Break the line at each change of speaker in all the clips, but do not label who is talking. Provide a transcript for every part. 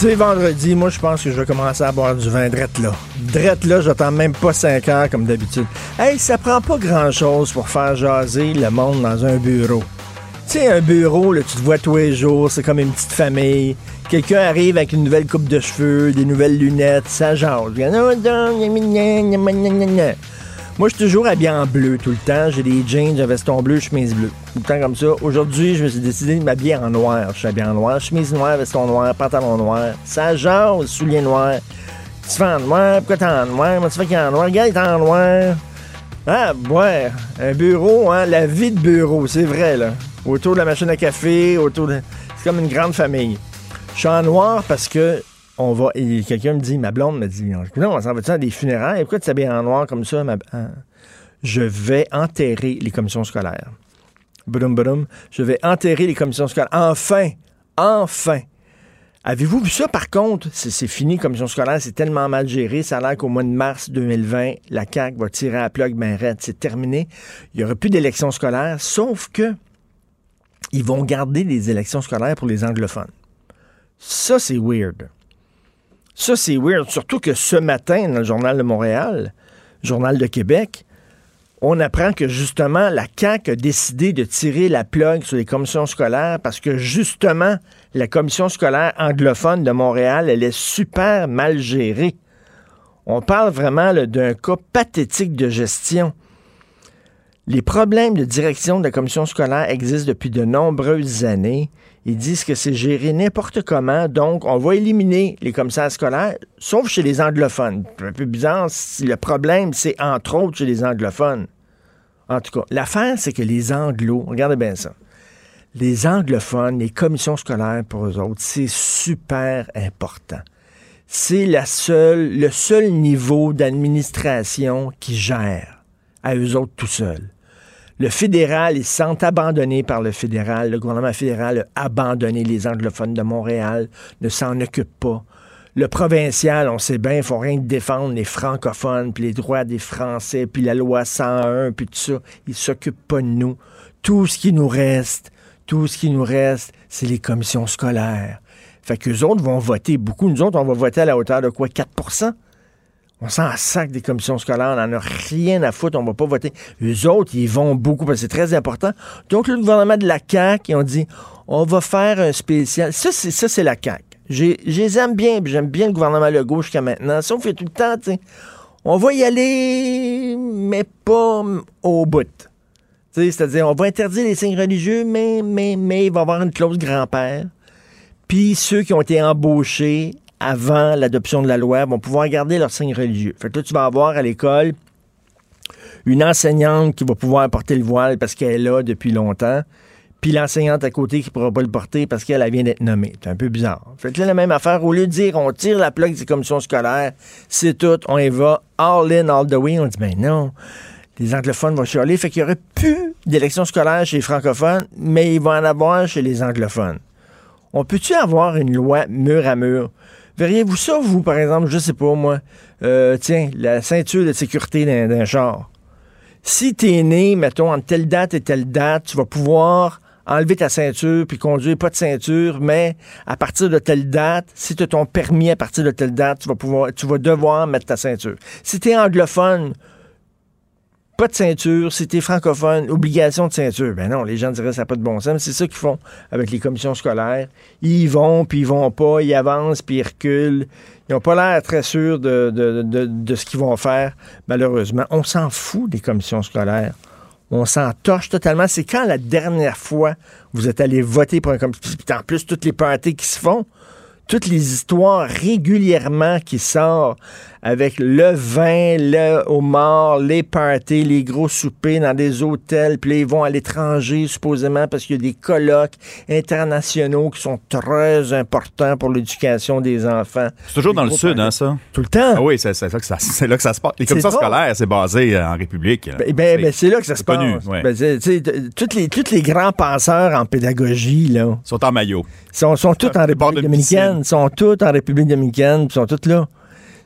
C'est vendredi, moi je pense que je vais commencer à boire du vin drette là. Drette là, j'attends même pas 5 heures comme d'habitude. Hey, ça prend pas grand chose pour faire jaser le monde dans un bureau. Tu sais, un bureau, là, tu te vois tous les jours, c'est comme une petite famille. Quelqu'un arrive avec une nouvelle coupe de cheveux, des nouvelles lunettes, ça jase. Moi, je suis toujours habillé en bleu tout le temps. J'ai des jeans, un veston bleu, chemise bleue. Tout le temps comme ça. Aujourd'hui, je me suis décidé de m'habiller en noir. Je suis habillé en noir. Chemise noire, veston noir, pantalon noir. Ça jase, souliers noirs. Tu fais en noir, pourquoi t'es en noir? Moi, tu fais qu'il est en noir? Regarde, il est en noir. Ah, ouais. Un bureau, hein. La vie de bureau, c'est vrai, là. Autour de la machine à café, autour de. C'est comme une grande famille. Je suis en noir parce que on quelqu'un me dit, ma blonde me dit, non, on s'en va-tu à des funérailles? Pourquoi tu t'habilles en noir comme ça? ma- hein? Je vais enterrer les commissions scolaires. Boum, boum. Je vais enterrer les commissions scolaires. Enfin! Enfin! Avez-vous vu ça, par contre? C'est fini, commission scolaire, c'est tellement mal géré. Ça a l'air qu'au mois de mars 2020, la CAQ va tirer à plug ben. C'est terminé. Il n'y aura plus d'élections scolaires, sauf que ils vont garder les élections scolaires pour les anglophones. Ça, c'est weird. Ça, c'est weird. Surtout que ce matin, dans le Journal de Montréal, Journal de Québec, on apprend que justement, la CAQ a décidé de tirer la plug sur les commissions scolaires parce que justement, la commission scolaire anglophone de Montréal, elle est super mal gérée. On parle vraiment d'un cas pathétique de gestion. Les problèmes de direction de la commission scolaire existent depuis de nombreuses années. Ils disent que c'est géré n'importe comment, donc on va éliminer les commissaires scolaires, sauf chez les anglophones. Un peu bizarre le problème, c'est entre autres chez les anglophones. En tout cas, l'affaire, c'est que les anglos, regardez bien ça, les anglophones, les commissions scolaires pour eux autres, c'est super important. C'est le seul niveau d'administration qui gère à eux autres tout seuls. Le fédéral, ils se sentent abandonnés par le fédéral. Le gouvernement fédéral a abandonné les anglophones de Montréal, ne s'en occupe pas. Le provincial, on sait bien, il faut rien que défendre les francophones, puis les droits des Français, puis la loi 101, puis tout ça. Ils s'occupent pas de nous. Tout ce qui nous reste, tout ce qui nous reste, c'est les commissions scolaires. Fait qu'eux autres vont voter beaucoup. Nous autres, on va voter à la hauteur de quoi? 4 on s'en sac des commissions scolaires, on n'en a rien à foutre, on va pas voter. Eux autres, ils vont beaucoup, parce que c'est très important. Donc, le gouvernement de la CAQ, ils ont dit, on va faire un spécial. Ça, c'est, la CAQ. Je les aime bien, j'aime bien le gouvernement Legault jusqu'à maintenant. Sauf que tout le temps, tu sais, on va y aller, mais pas au bout. C'est-à-dire, on va interdire les signes religieux, mais, mais, mais, il va y avoir une clause grand-père. Puis ceux qui ont été embauchés avant l'adoption de la loi vont pouvoir garder leur signe religieux. Fait que là, tu vas avoir à l'école une enseignante qui va pouvoir porter le voile parce qu'elle est là depuis longtemps, puis l'enseignante à côté qui ne pourra pas le porter parce qu'elle elle vient d'être nommée. C'est un peu bizarre. Fait que là, la même affaire, au lieu de dire on tire la plaque des commissions scolaires, c'est tout, on y va all in, all the way, on dit ben non. Les anglophones vont chialer, fait qu'il n'y aurait plus d'élections scolaires chez les francophones, mais il va en avoir chez les anglophones. On peut-tu avoir une loi mur à mur? Verriez-vous ça, vous, par exemple, je sais pas, moi, euh, tiens, la ceinture de sécurité d'un, char. Si t'es né, mettons, entre telle date et telle date, tu vas pouvoir enlever ta ceinture puis conduire pas de ceinture, mais à partir de telle date, si tu as ton permis à partir de telle date, tu vas pouvoir, tu vas devoir mettre ta ceinture. Si t'es anglophone, pas de ceinture. Si t'es francophone, obligation de ceinture. Ben non, les gens diraient ça n'a pas de bon sens. Mais c'est ça qu'ils font avec les commissions scolaires. Ils vont, puis ils vont pas, ils avancent, puis ils reculent. Ils n'ont pas l'air très sûrs de, de, de, ce qu'ils vont faire, malheureusement. On s'en fout des commissions scolaires. On s'en torche totalement. C'est quand la dernière fois vous êtes allé voter pour un commission. Puis en plus, toutes les parties qui se font, toutes les histoires régulièrement qui sortent avec le vin, le homard, les parties, les gros soupers dans des hôtels, puis là, ils vont à l'étranger supposément parce qu'il y a des colloques internationaux qui sont très importants pour l'éducation des enfants.
C'est toujours dans le sud, hein, ça?
Tout le temps.
Ah oui, c'est là, que ça, se passe. Les commissions scolaires, c'est basé en République.
Ben, ben, ben, c'est là que ça se connu, passe. Ouais. Ben, toutes les grands penseurs en pédagogie, là...
Sont en maillot.
Sont, sont tous en République dominicaine. Sont tous en République dominicaine, sont tous là.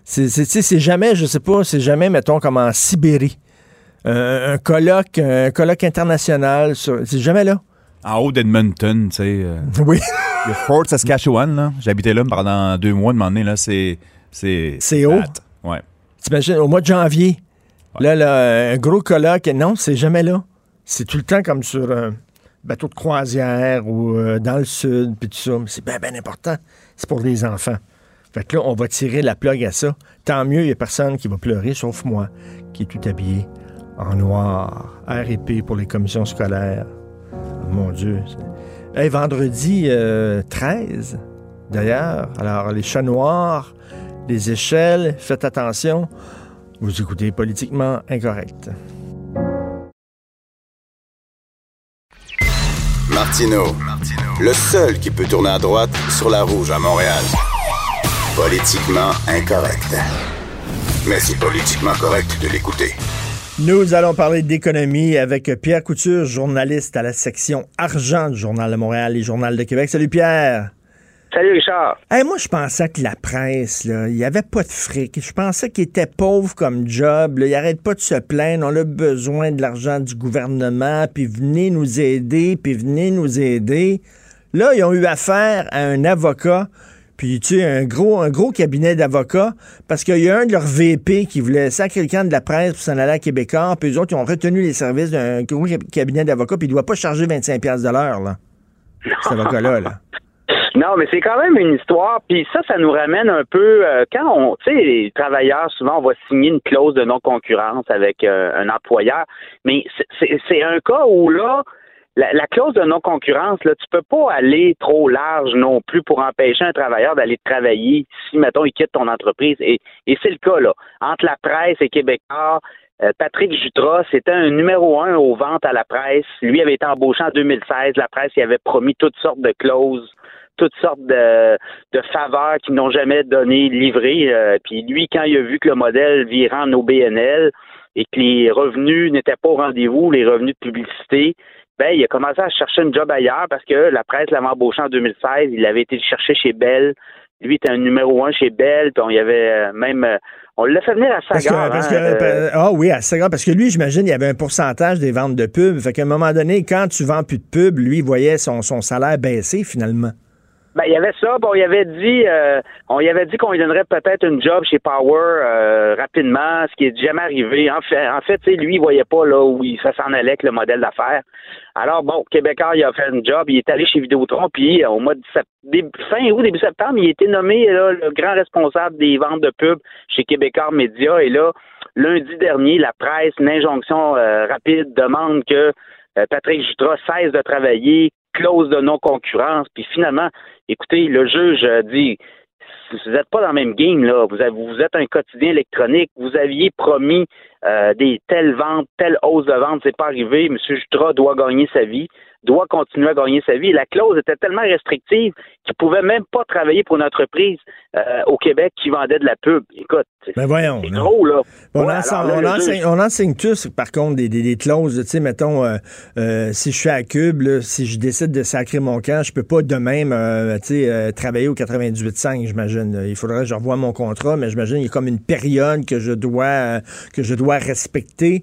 C'est jamais, je sais pas, c'est jamais, mettons, comme en Sibérie. un colloque, un colloque international, c'est jamais là.
En haut d'Edmonton, tu sais. Euh,
oui.
Le Fort Saskatchewan, là. J'habitais là pendant deux mois de moment donné, là. C'est.
C'est haut?
Ouais.
T'imagines, au mois de janvier. Là, là, un gros colloque. Non, c'est jamais là. C'est tout le temps comme sur un bateau de croisière ou euh, dans le sud, puis tout ça. C'est bien, bien important. C'est pour les enfants. Fait que là, on va tirer la plug à ça. Tant mieux, il n'y a personne qui va pleurer, sauf moi, qui est tout habillé en noir. R&P pour les commissions scolaires. Mon Dieu. Hey, vendredi 13, euh, d'ailleurs. Alors, les chats noirs, les échelles, faites attention. Vous écoutez politiquement incorrect.
Martino, le seul qui peut tourner à droite sur la rouge à Montréal. Politiquement incorrect. Mais c'est politiquement correct de l'écouter.
Nous allons parler d'économie avec Pierre Couture, journaliste à la section argent du Journal de Montréal et Journal de Québec. Salut Pierre.
Salut Richard.
moi, je pensais que la presse, il n'y avait pas de fric. Je pensais qu'il était pauvre comme job. Il n'arrête pas de se plaindre. On a besoin de l'argent du gouvernement. Puis venez nous aider. Puis venez nous aider. Là, ils ont eu affaire à un avocat puis tu sais, un gros, un gros cabinet d'avocats, parce qu'il y a un de leurs VP qui voulait sacrer le camp de la presse pour s'en aller à Québécois, puis eux autres, ils ont retenu les services d'un gros cabinet d'avocats, puis il ne doit pas charger 25$ de l'heure, là. Cet avocat-là, là.
Non, mais c'est quand même une histoire. Puis ça, ça nous ramène un peu euh, quand on, tu sais, les travailleurs souvent on va signer une clause de non-concurrence avec euh, un employeur. Mais c'est un cas où là, la, clause de non-concurrence, là, tu peux pas aller trop large non plus pour empêcher un travailleur d'aller travailler si, mettons, il quitte ton entreprise. Et, c'est le cas, là. Entre la presse et Québécois, euh, Patrick Jutras, c'était un numéro un aux ventes à la presse. Lui avait été embauché en 2016. La presse, il avait promis toutes sortes de clauses toutes sortes de, de faveurs qui n'ont jamais donné livré. Euh, puis lui, quand il a vu que le modèle virait en OBNL et que les revenus n'étaient pas au rendez-vous, les revenus de publicité, ben, il a commencé à chercher un job ailleurs parce que la presse l'avait embauché en 2016. Il avait été chercher chez Bell. Lui était un numéro un chez Bell. Puis on y avait euh, même. Euh, on l'a fait venir à Sagan.
Parce que, hein, euh, ah oui, à Sagan. Parce que lui, j'imagine, il y avait un pourcentage des ventes de pub. Fait qu'à un moment donné, quand tu vends plus de pub, lui, il voyait son, son salaire baisser finalement.
Ben, il y avait ça. Bon, il avait dit, euh, on y avait dit qu'on lui donnerait peut-être une job chez Power euh, rapidement, ce qui est jamais arrivé. En fait, en fait, lui, il voyait pas là où ça s'en allait avec le modèle d'affaires. Alors bon, Québécois, il a fait une job, il est allé chez Vidéotron, puis au mois de début, fin août, début septembre, il a été nommé là, le grand responsable des ventes de pub chez Québécois Média. Et là, lundi dernier, la presse, une injonction euh, rapide demande que Patrick Jutras cesse de travailler, clause de non-concurrence, puis finalement, écoutez, le juge dit vous n'êtes pas dans le même game, là. Vous, êtes un quotidien électronique. Vous aviez promis euh, des telles ventes, telle hausse de vente. C'est pas arrivé. M. Jutra doit gagner sa vie doit continuer à gagner sa vie. La clause était tellement restrictive qu'il pouvait même pas travailler pour une entreprise euh, au Québec qui vendait de la pub. Écoute, c'est
ben voyons,
gros, là.
On, enseigne, tous, par contre, des, des, clauses. Tu sais, mettons, euh, euh, si je suis à Cube, si je décide de sacrer mon camp, je peux pas de même tu sais, travailler au 98.5, j'imagine. Il faudrait que je revoie mon contrat, mais j'imagine qu'il y a comme une période que je dois que je dois respecter.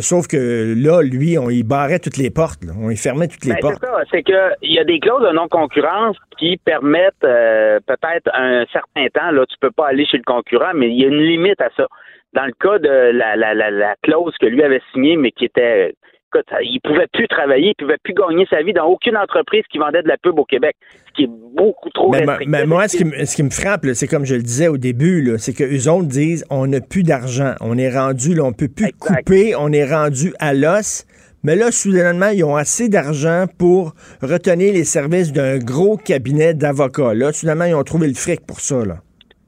sauf que là, lui, on y barrait toutes les portes. On y fermait ben,
c'est ça, c'est qu'il y a des clauses de non-concurrence qui permettent euh, peut-être un certain temps, là, tu peux pas aller chez le concurrent, mais il y a une limite à ça. Dans le cas de la, la, la, la clause que lui avait signée, mais qui était écoute, il pouvait plus travailler, il pouvait plus gagner sa vie dans aucune entreprise qui vendait de la pub au Québec, ce qui est beaucoup trop
mais, mais moi, ce qui, me, ce qui me frappe, c'est comme je le disais au début, c'est que eux autres disent on n'a plus d'argent, on est rendu, là, on peut plus couper, on est rendu à l'os Mais là, soudainement, ils ont assez d'argent pour retenir les services d'un gros cabinet d'avocats. Là, soudainement, ils ont trouvé le fric pour ça, là.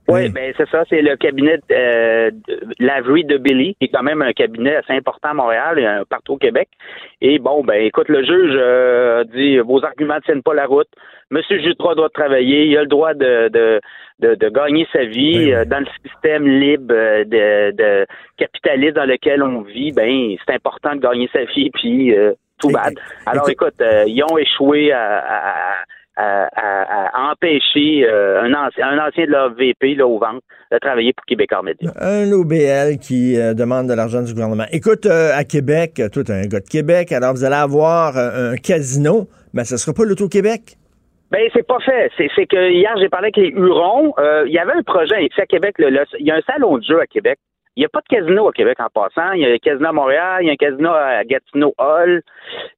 Oui, ben c'est ça, c'est le cabinet euh, Lavery de Billy, qui est quand même un cabinet assez important à Montréal et euh, partout au Québec. Et bon, ben écoute, le juge euh, dit vos arguments ne tiennent pas la route. Monsieur Jutras doit travailler, il a le droit de, de, de, gagner sa vie
Ben oui.
dans le système libre euh, de, de capitaliste dans lequel on vit. Ben c'est important de gagner sa vie, puis euh, tout bad. Alors
écoute-
euh, ils ont échoué à, à- à- empêcher euh, un, ancien, un ancien de leur VP là, au ventre de travailler pour Québécois Média.
Un OBL qui euh, demande de l'argent du gouvernement. Écoute, euh, à Québec, euh, t'es un gars de Québec, alors vous allez avoir euh, un casino, mais ce sera pas l'Auto-Québec.
Ben c'est pas fait. C'est, que hier j'ai parlé avec les Hurons. Euh, il y avait un projet ici à Québec. le- le- il y a un salon de jeu à Québec. Il n'y a pas de casino à Québec en passant. Il y a un casino à Montréal, il y a un casino à Gatineau Hall,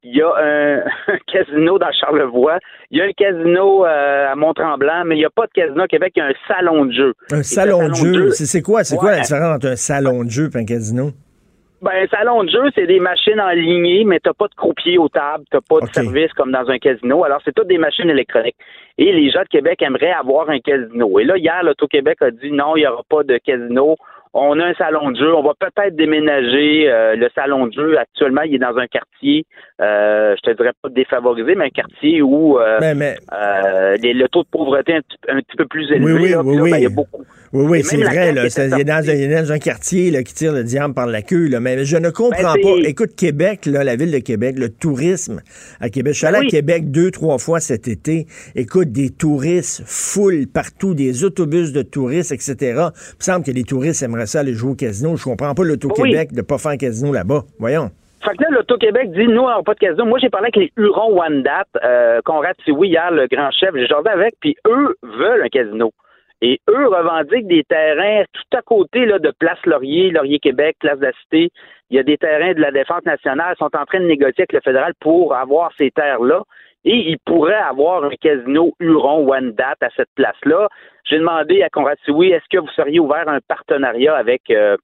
il y a un, un casino dans Charlevoix, il y a un casino euh, à Mont-Tremblant, mais il n'y a pas de casino à Québec, il y a un salon de jeu.
Un salon de jeu, c'est c'est quoi, c'est quoi la différence entre un salon de jeu et un casino?
Ben, un salon de jeu, c'est des machines en lignée, mais t'as pas de croupier aux tables, t'as pas de service comme dans un casino. Alors, c'est toutes des machines électroniques. Et les gens de Québec aimeraient avoir un casino. Et là, hier, l'Auto-Québec a dit non, il n'y aura pas de casino. On a un salon de jeu. On va peut-être déménager euh, le salon de jeu. Actuellement, il est dans un quartier, euh, je te dirais pas défavorisé, mais un quartier où euh,
Mais, mais,
euh, les- le taux de pauvreté est un, petit- un petit peu plus élevé.
oui,
là.
oui,
là,
oui.
ben, il y a beaucoup.
oui, oui, c'est vrai, là. Il est, dans,
sortie.
il est dans un quartier là, qui tire le diable par la queue, là. Mais je ne comprends
Ben,
pas. Écoute, Québec, là, la ville de Québec, le tourisme à Québec. Je suis allé
Oui.
à Québec deux, trois fois cet été. Écoute, des touristes full partout, des autobus de touristes, etc. Il me semble que les touristes aimeraient ça aller jouer au casino. Je comprends pas l'Auto-Québec de pas faire un casino là-bas. Voyons.
Fait que là, l'Auto-Québec dit, nous, on n'a pas de casino. Moi, j'ai parlé avec les Hurons One Dat, euh, Conrad Sioui, hier, le grand chef, j'ai jasé avec, puis eux veulent un casino. Et eux revendiquent des terrains tout à côté là, de Place Laurier, Laurier-Québec, Place de la Cité. Il y a des terrains de la Défense nationale, ils sont en train de négocier avec le fédéral pour avoir ces terres-là. Et ils pourraient avoir un casino Huron One Dat à cette place-là. J'ai demandé à Conrad Sioui, est-ce que vous seriez ouvert à un partenariat avec euh,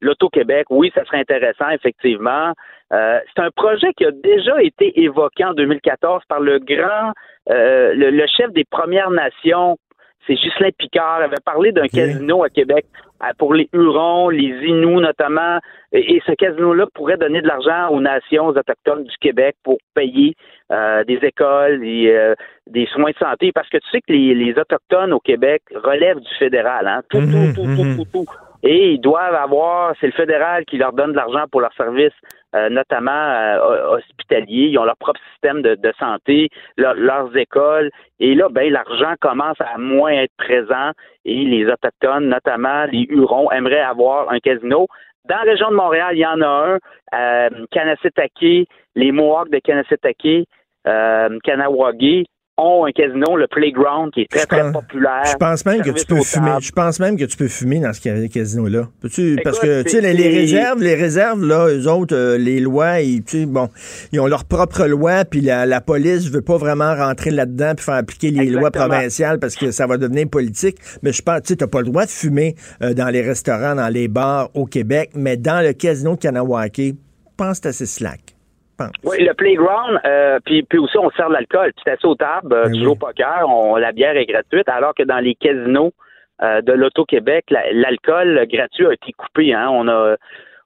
l'Auto-Québec? Oui, ça serait intéressant, effectivement. Euh, c'est un projet qui a déjà été évoqué en 2014 par le grand, euh, le, le chef des Premières Nations, c'est Ghislain Picard, il avait parlé d'un casino à Québec pour les Hurons, les Inuits notamment, et, et ce casino-là pourrait donner de l'argent aux nations autochtones du Québec pour payer euh, des écoles, des, euh, des soins de santé, parce que tu sais que les, les Autochtones au Québec relèvent du fédéral, hein? Tout,
Mhm,
tout, tout, tout,
mhm.
tout, tout. Et ils doivent avoir, c'est le fédéral qui leur donne de l'argent pour leurs services, euh, notamment euh, hospitaliers. Ils ont leur propre système de, de santé, leur- leurs écoles. Et là, ben, l'argent commence à moins être présent. Et les Autochtones, notamment les Hurons, aimeraient avoir un casino. Dans la région de Montréal, il y en a un. Euh, les Mohawks de Kanessetake, euh, Kanawagé ont un casino, le Playground, qui est très, très populaire.
Je pense même que tu peux fumer. Je pense même que tu peux fumer dans ce ca- casino-là. Parce que, tu sais, les, réserves, les réserves, là, eux autres, euh, les lois, ils, tu sais, bon, ils ont leur propre loi, puis la, la police veut pas vraiment rentrer là-dedans puis faire appliquer les lois provinciales parce que ça va devenir politique. Mais je pense, tu sais, t'as pas le droit de fumer euh, dans les restaurants, dans les bars au Québec, mais dans le casino de Kanawake, je pense que c'est assez slack. Pense.
Oui, le playground, euh, puis, puis aussi on sert de l'alcool. Tu t'assieds aux tables, euh,
Ben
tu joues au poker, on, la bière est gratuite, alors que dans les casinos euh, de l'Auto-Québec, la- l'alcool gratuit a été coupé. Hein. On a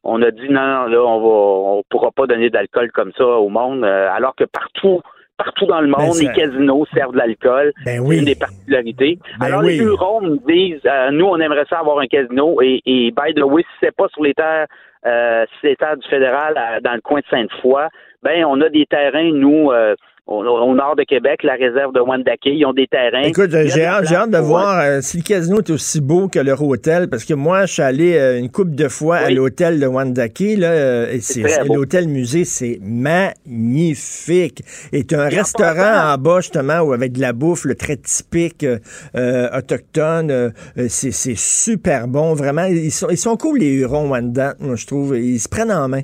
on a dit non, non, là, on va on pourra pas donner d'alcool comme ça au monde, euh, alors que partout partout dans le monde,
Ben,
les casinos servent de l'alcool.
Ben
C'est
oui.
une des particularités.
Ben
Alors,
oui.
les Hurons nous disent, euh, nous, on aimerait ça avoir un casino. Et, et by the way, si c'est pas sur les terres, euh, si c'est terres du fédéral euh, dans le coin de Sainte-Foy, ben, on a des terrains, nous, euh, au, nord de Québec, la réserve de Wendake, ils ont des terrains.
Écoute, j'ai hâte, hâte de voir euh, si le casino est aussi beau que leur hôtel, parce que moi, je suis allé euh, une couple de fois à l'hôtel de Wandake, là, euh, et l'hôtel musée, c'est magnifique. Et un
Et
restaurant en bas, justement, où avec de la bouffe, le très typique autochtone, c'est, super bon, vraiment. Ils sont, ils sont cool, les Hurons Wanda, moi, je trouve. Ils se prennent en main.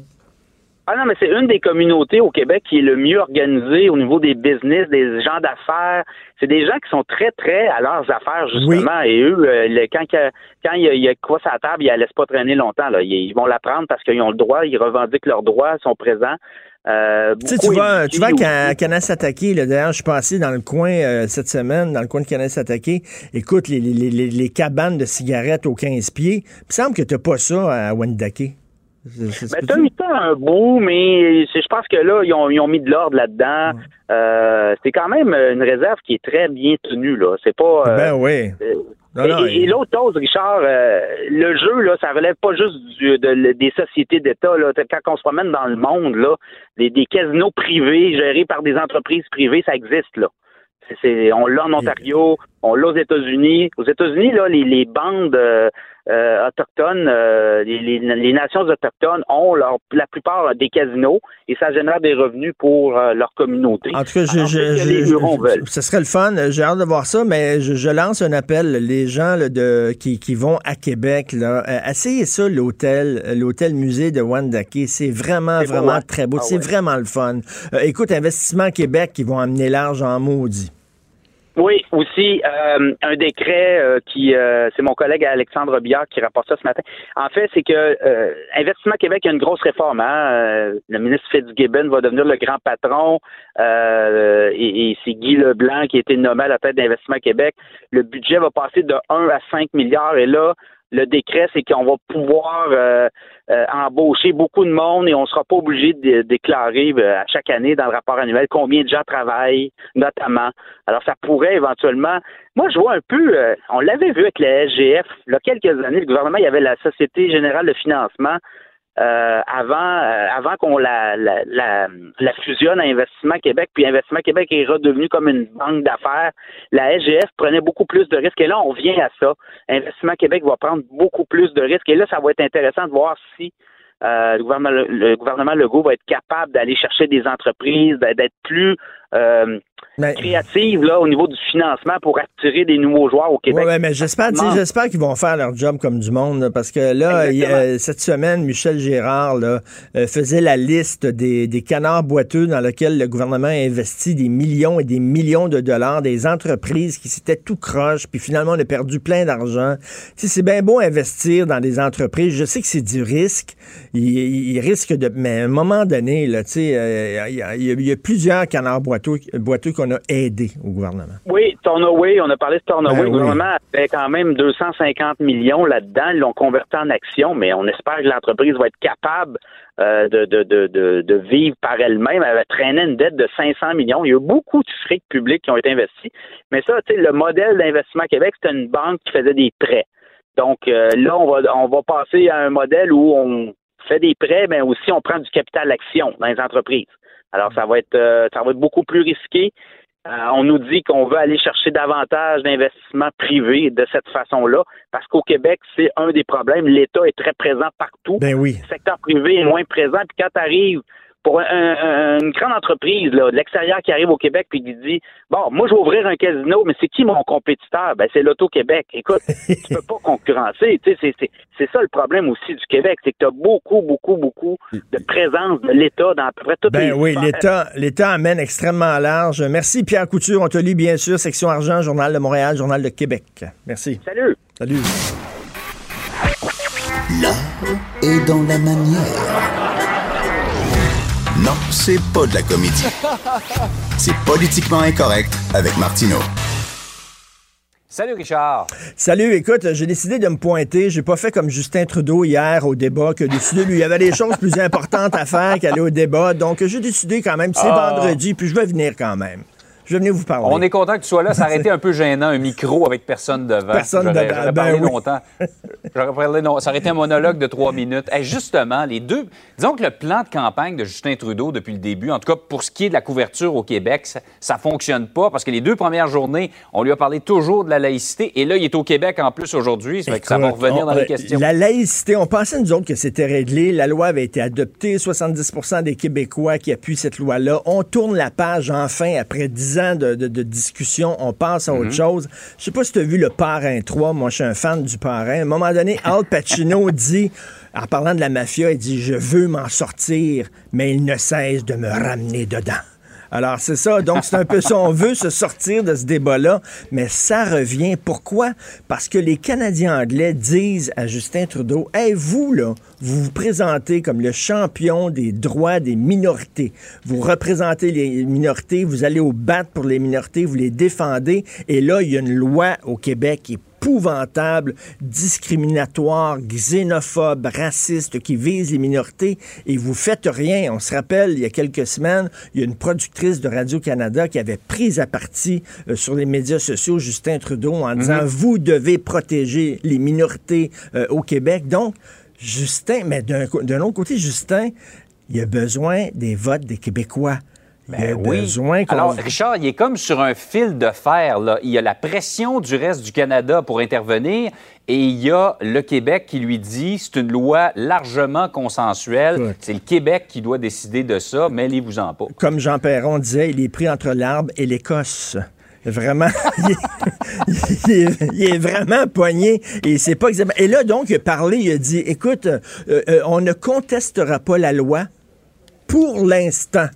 Ah non, mais c'est une des communautés au Québec qui est le mieux organisée au niveau des business, des gens d'affaires. C'est des gens qui sont très, très à leurs affaires, justement. Et eux, euh, le- quand, quand il y, a, quoi sur la table, ils la laissent pas traîner longtemps. Là. Ils, vont la prendre parce qu'ils ont le droit, ils revendiquent leurs droits, ils sont présents. Euh,
Tu sais, tu vas, tu vas
éduqués
à
aussi.
Kanesatake, là, d'ailleurs, je suis passé dans le coin euh, cette semaine, dans le coin de Kanesatake. Écoute, les, les, les, les cabanes de cigarettes aux 15 pieds. Il me semble que t'as pas ça à Wendake.
Ben, t'as eu ça un bout, mais je pense que là, ils ont, ils ont mis de l'ordre là-dedans. Euh, c'est quand même une réserve qui est très bien tenue, là. C'est pas. euh,
Ben oui.
euh,
Non,
et
non,
et- et l'autre chose, Richard, euh, le jeu, là, ça relève pas juste du- de- des sociétés d'État. Là. Quand on se promène dans le monde, là, des, des casinos privés gérés par des entreprises privées, ça existe, là. On l'a en Ontario, on l'a aux États-Unis. Aux États-Unis, là, les, les bandes euh, euh, autochtones, euh, les, les- les nations autochtones ont leur, la plupart des casinos et ça génère des revenus pour euh, leur communauté.
En tout cas, je, je- je-
les
je-
Hurons veulent.
ce serait le fun. J'ai hâte de voir ça, mais je, je lance un appel. Les gens là, de, qui, qui vont à Québec, là, euh, essayez ça, l'hôtel, l'hôtel musée de Wandake. C'est vraiment,
beau,
vraiment
hein?
très beau.
Ah
c'est
ouais.
vraiment le fun. Euh, écoute, Investissement Québec, qui vont amener l'argent en maudit.
Oui, aussi euh, un décret euh, qui euh, c'est mon collègue Alexandre Biard qui rapporte ça ce matin. En fait, c'est que euh, Investissement Québec a une grosse réforme. Hein? Euh, le ministre Fitzgibbon va devenir le grand patron euh, et, et c'est Guy Leblanc qui a été nommé à la tête d'Investissement Québec. Le budget va passer de 1 à 5 milliards et là, le décret, c'est qu'on va pouvoir euh, embaucher beaucoup de monde et on ne sera pas obligé de déclarer euh, à chaque année dans le rapport annuel combien de gens travaillent, notamment. Alors, ça pourrait éventuellement. Moi, je vois un peu. euh, on l'avait vu avec la SGF. Il y a quelques années, le gouvernement, il y avait la Société Générale de Financement. Euh, avant euh, avant qu'on la, la, la, la fusionne à Investissement Québec, puis Investissement Québec est redevenu comme une banque d'affaires. La SGF prenait beaucoup plus de risques. Et là, on vient à ça. Investissement Québec va prendre beaucoup plus de risques. Et là, ça va être intéressant de voir si euh, le, gouvernement, le gouvernement Legault va être capable d'aller chercher des entreprises, d'être plus euh,
Mais-
créative là, au niveau du financement pour attirer des nouveaux joueurs au Québec.
Ouais, mais j'espère, j'espère qu'ils vont faire leur job comme du monde, là, parce que là, il
Exactement.
cette semaine, Michel Gérard là, euh, faisait la liste des, des canards boiteux dans lesquels le gouvernement a investi des millions et des millions de dollars, des entreprises qui s'étaient tout croche, puis finalement on a perdu plein d'argent. Tu sais, c'est bien beau investir dans des entreprises. Je sais que c'est du risque. Il, risque de, mais à un moment donné, là, tu sais, euh, y, a- il y a- il y a plusieurs canards boiteux, boiteux qu'on a aidés au gouvernement.
Oui, Tornaway, on a parlé de Tornaway.
Ben
le
oui.
gouvernement avait quand même 250 millions là-dedans. Ils l'ont converti en actions, mais on espère que l'entreprise va être capable euh, de, de, de, de, de vivre par elle-même. Elle traîné une dette de 500 millions. Il y a eu beaucoup de fric public qui ont été investis. Mais ça, tu sais, le modèle d'investissement Québec, c'était une banque qui faisait des prêts. Donc euh, là, on va, on va passer à un modèle où on fait des prêts, mais aussi on prend du capital action dans les entreprises. Alors, ça va être, euh, ça va être beaucoup plus risqué. Euh, on nous dit qu'on veut aller chercher davantage d'investissements privés de cette façon-là, parce qu'au Québec, c'est un des problèmes. L'État est très présent partout.
Ben oui.
Le secteur privé est moins présent. Puis quand tu arrives pour un- un- une grande entreprise là, de l'extérieur qui arrive au Québec puis qui dit Bon, moi je vais ouvrir un casino, mais c'est qui mon compétiteur? Ben c'est l'Auto-Québec. Écoute, tu peux pas concurrencer. Tu sais, c'est- c'est- c'est ça le problème aussi du Québec, c'est que tu as beaucoup, beaucoup, beaucoup de présence de l'État dans à peu près toutes les
Ben oui,
sphères.
l'État, l'État amène extrêmement large. Merci Pierre Couture. On te lit bien sûr, section argent, Journal de Montréal, Journal de Québec. Merci.
Salut!
Salut.
L'art est dans la manière. Non, c'est pas de la comédie. C'est politiquement incorrect avec Martineau.
Salut Richard.
Salut, écoute, j'ai décidé de me pointer. J'ai pas fait comme Justin Trudeau hier au débat, que décidé, lui, il y avait des choses plus importantes à faire qu'aller au débat. Donc, j'ai décidé quand même, c'est
Ah.
vendredi, puis je vais venir quand même. Je vais venir vous parler.
On est content que tu sois là. Ça aurait été un peu gênant, un micro avec personne devant.
Personne devant,
J'aurais
ben
parlé longtemps. Parlé long- Ça aurait été un monologue de trois minutes. Et justement, les deux. Disons que le plan de campagne de Justin Trudeau depuis le début, en tout cas pour ce qui est de la couverture au Québec, ça, ça fonctionne pas parce que les deux premières journées, on lui a parlé toujours de la laïcité. Et là, il est au Québec en plus aujourd'hui. Ça ça va revenir
on-
dans les
euh,
questions.
La laïcité, on pensait nous autres que c'était réglé. La loi avait été adoptée. 70% des Québécois qui appuient cette loi-là. On tourne la page enfin après 10 ans de, de- de discussion. On passe à autre
Mhm.
chose. Je sais pas si tu as vu le Parrain 3. Moi, je suis un fan du Parrain. À un moment donné, Al Pacino dit, en parlant de la mafia, il dit Je veux m'en sortir, mais il ne cesse de me ramener dedans. Alors, c'est ça. Donc, c'est un peu ça. On veut se sortir de ce débat-là, mais ça revient. Pourquoi? Parce que les Canadiens anglais disent à Justin Trudeau, Hey, vous, là, vous vous présentez comme le champion des droits des minorités. Vous représentez les minorités, vous allez au bat pour les minorités, vous les défendez. Et là, il y a une loi au Québec qui est épouvantable, discriminatoire, xénophobe, raciste, qui vise les minorités, et vous faites rien. On se rappelle, il y a quelques semaines, il y a une productrice de Radio-Canada qui avait pris à partie euh, sur les médias sociaux Justin Trudeau en disant, vous devez protéger les minorités euh, au Québec. Donc, Justin, mais d'un autre côté, Justin, il y a besoin des votes des Québécois. Il y a
Ben oui. Alors, Richard, il est comme sur un fil de fer. Là. Il y a la pression du reste du Canada pour intervenir et il y a le Québec qui lui dit c'est une loi largement consensuelle. C'est le Québec qui doit décider de ça, mêlez-vous-en pas.
comme Jean Perron disait, il est pris entre l'arbre et l'Écosse. Vraiment, il est, il est- il est vraiment poigné et c'est pas exactement. Et là, donc, il a parlé, il a dit écoute, euh, euh, on ne contestera pas la loi pour l'instant.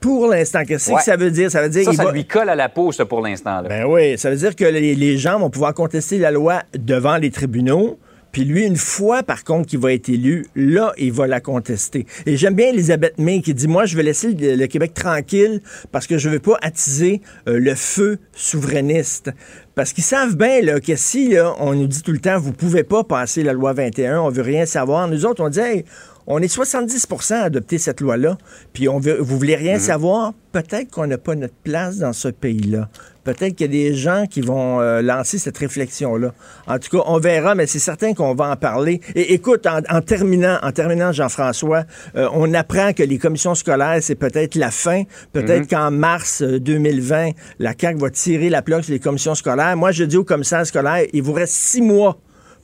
Pour l'instant. Qu'est-ce
Ouais.
que ça veut dire? Ça veut dire
Ça, ça
va-
lui colle à la peau, ça, pour l'instant.
ben oui, ça veut dire que les, les gens vont pouvoir contester la loi devant les tribunaux. Puis lui, une fois, par contre, qu'il va être élu, là, il va la contester. Et j'aime bien Elisabeth May qui dit, moi, je vais laisser le, Québec tranquille parce que je veux pas attiser euh, le feu souverainiste. Parce qu'ils savent bien que si on nous dit tout le temps, vous pouvez pas passer la loi 21, on veut rien savoir. Nous autres, on dit, hey, on est 70% à adopter cette loi-là, puis on veut, vous voulez rien savoir, peut-être qu'on n'a pas notre place dans ce pays-là. Peut-être qu'il y a des gens qui vont euh, lancer cette réflexion-là. En tout cas, on verra, mais c'est certain qu'on va en parler. Et écoute, en, en terminant, en terminant, Jean-François, euh, on apprend que les commissions scolaires, c'est peut-être la fin. Peut-être qu'en mars euh, 2020, la CAQ va tirer la plaque sur les commissions scolaires. Moi, je dis aux commissaires scolaires, il vous reste six mois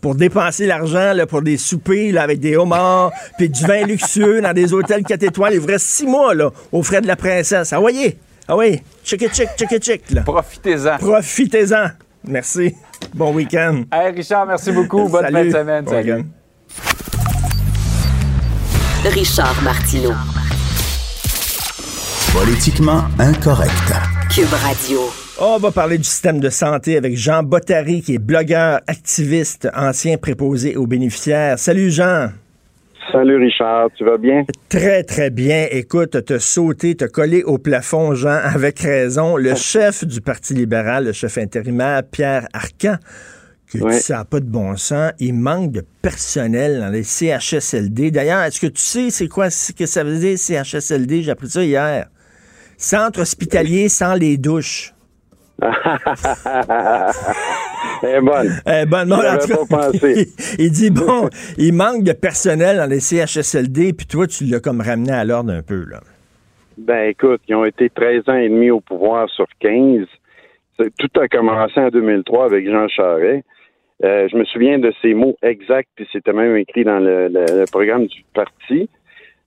pour dépenser l'argent là, pour des soupers là, avec des homards, puis du vin luxueux dans des hôtels 4 étoiles. Il vous reste six mois là, aux frais de la princesse. Ah voyez, ah oui, check it, check, check it, check. Là.
Profitez-en.
Profitez-en. Merci. Bon week-end.
Hey, Richard, merci beaucoup. Bonne fin de semaine.
Bon
Salut.
Richard Martineau.
Politiquement incorrect.
Cube Radio.
On va parler du système de santé avec Jean Bottary, qui est blogueur, activiste, ancien préposé aux bénéficiaires. Salut Jean.
Salut Richard, tu vas bien?
Très, très bien. Écoute, t'as sauté, t'as collé au plafond, Jean, avec raison. Le chef du Parti libéral, le chef intérimaire, Pierre Arcan,
Oui.
dit ça n'a pas de bon sens. Il manque de personnel dans les CHSLD. D'ailleurs, est-ce que tu sais c'est quoi ce que ça veut dire CHSLD? J'ai appris ça hier. Centre hospitalier sans les douches.
Elle est bonne.
Bon, en
avais
tout cas,
pas pensé.
il, il dit, bon, il manque de personnel dans les CHSLD, puis toi, tu l'as comme ramené à l'ordre un peu, là.
Ben écoute, ils ont été 13 ans et demi au pouvoir sur 15. C'est- Tout a commencé en 2003 avec Jean Charest. Euh, je me souviens de ces mots exacts, puis c'était même écrit dans le, le- le programme du parti.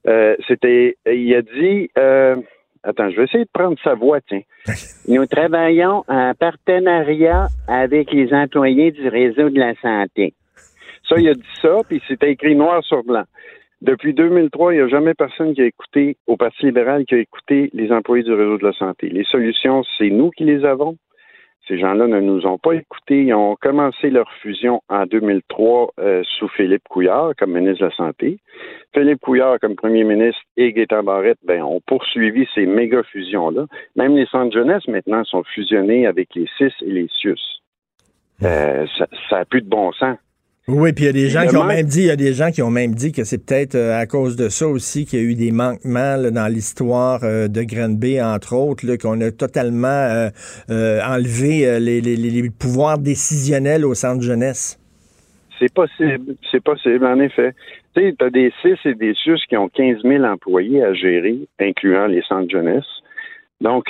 Euh, c'était, il a dit, euh, attends, je vais essayer de prendre sa voix, tiens. Nous travaillons en partenariat avec les employés du réseau de la santé. Ça, il a dit ça, puis c'était écrit noir sur blanc. Depuis 2003, il n'y a jamais personne qui a écouté, au Parti libéral, qui a écouté les employés du réseau de la santé. Les solutions, c'est nous qui les avons. Ces gens-là ne nous ont pas écoutés. Ils ont commencé leur fusion en 2003 euh, sous Philippe Couillard comme ministre de la Santé. Philippe Couillard comme premier ministre et Gaétan Barrette ben, ont poursuivi ces méga fusions-là. Même les centres jeunesse maintenant sont fusionnés avec les CIS et les CIUS. Euh, ça n'a plus de bon sens.
Oui, puis il y a des gens qui ont même dit, il y a des gens qui ont même dit que c'est peut-être euh, à cause de ça aussi qu'il y a eu des manquements là, dans l'histoire euh, de Granby, entre autres, qu'on a totalement euh, euh, enlevé les, les- les- les pouvoirs décisionnels au centre jeunesse.
C'est possible, c'est possible, en effet. Tu sais, tu as des CIS et des SUS qui ont 15 000 employés à gérer, incluant les centres jeunesse. Donc,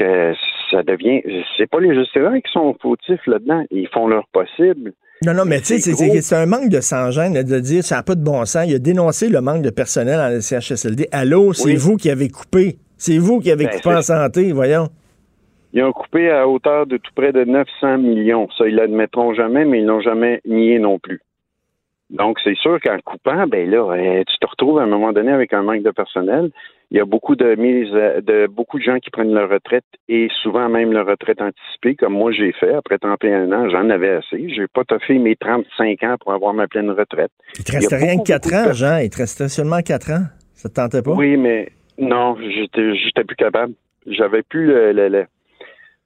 ça devient. C'est pas les gestionnaires qui sont fautifs là-dedans. Ils font leur possible.
Non, non, mais tu sais,
C'est
un manque de sang-gêne de dire ça n'a pas de bon sens. Il a dénoncé le manque de personnel dans le CHSLD. Allô, c'est
Oui.
vous qui avez coupé. C'est vous qui avez
Ben,
coupé en santé, voyons.
Ils ont coupé à hauteur de tout près de 900 millions. Ça, ils l'admettront jamais, mais ils l'ont jamais nié non plus. Donc, c'est sûr qu'en coupant, ben là, euh, tu te retrouves à un moment donné avec un manque de personnel. Il y a beaucoup de mises, de beaucoup de gens qui prennent leur retraite et souvent même leur retraite anticipée, comme moi j'ai fait. Après 31 ans, j'en avais assez. J'ai pas toffé mes 35 ans pour avoir ma pleine retraite.
Il te restait rien que 4 ans, Jean. Il te restait seulement 4 ans. Ça te tentait pas?
Oui, mais non, j'étais, j'étais plus capable. J'avais plus le, le, le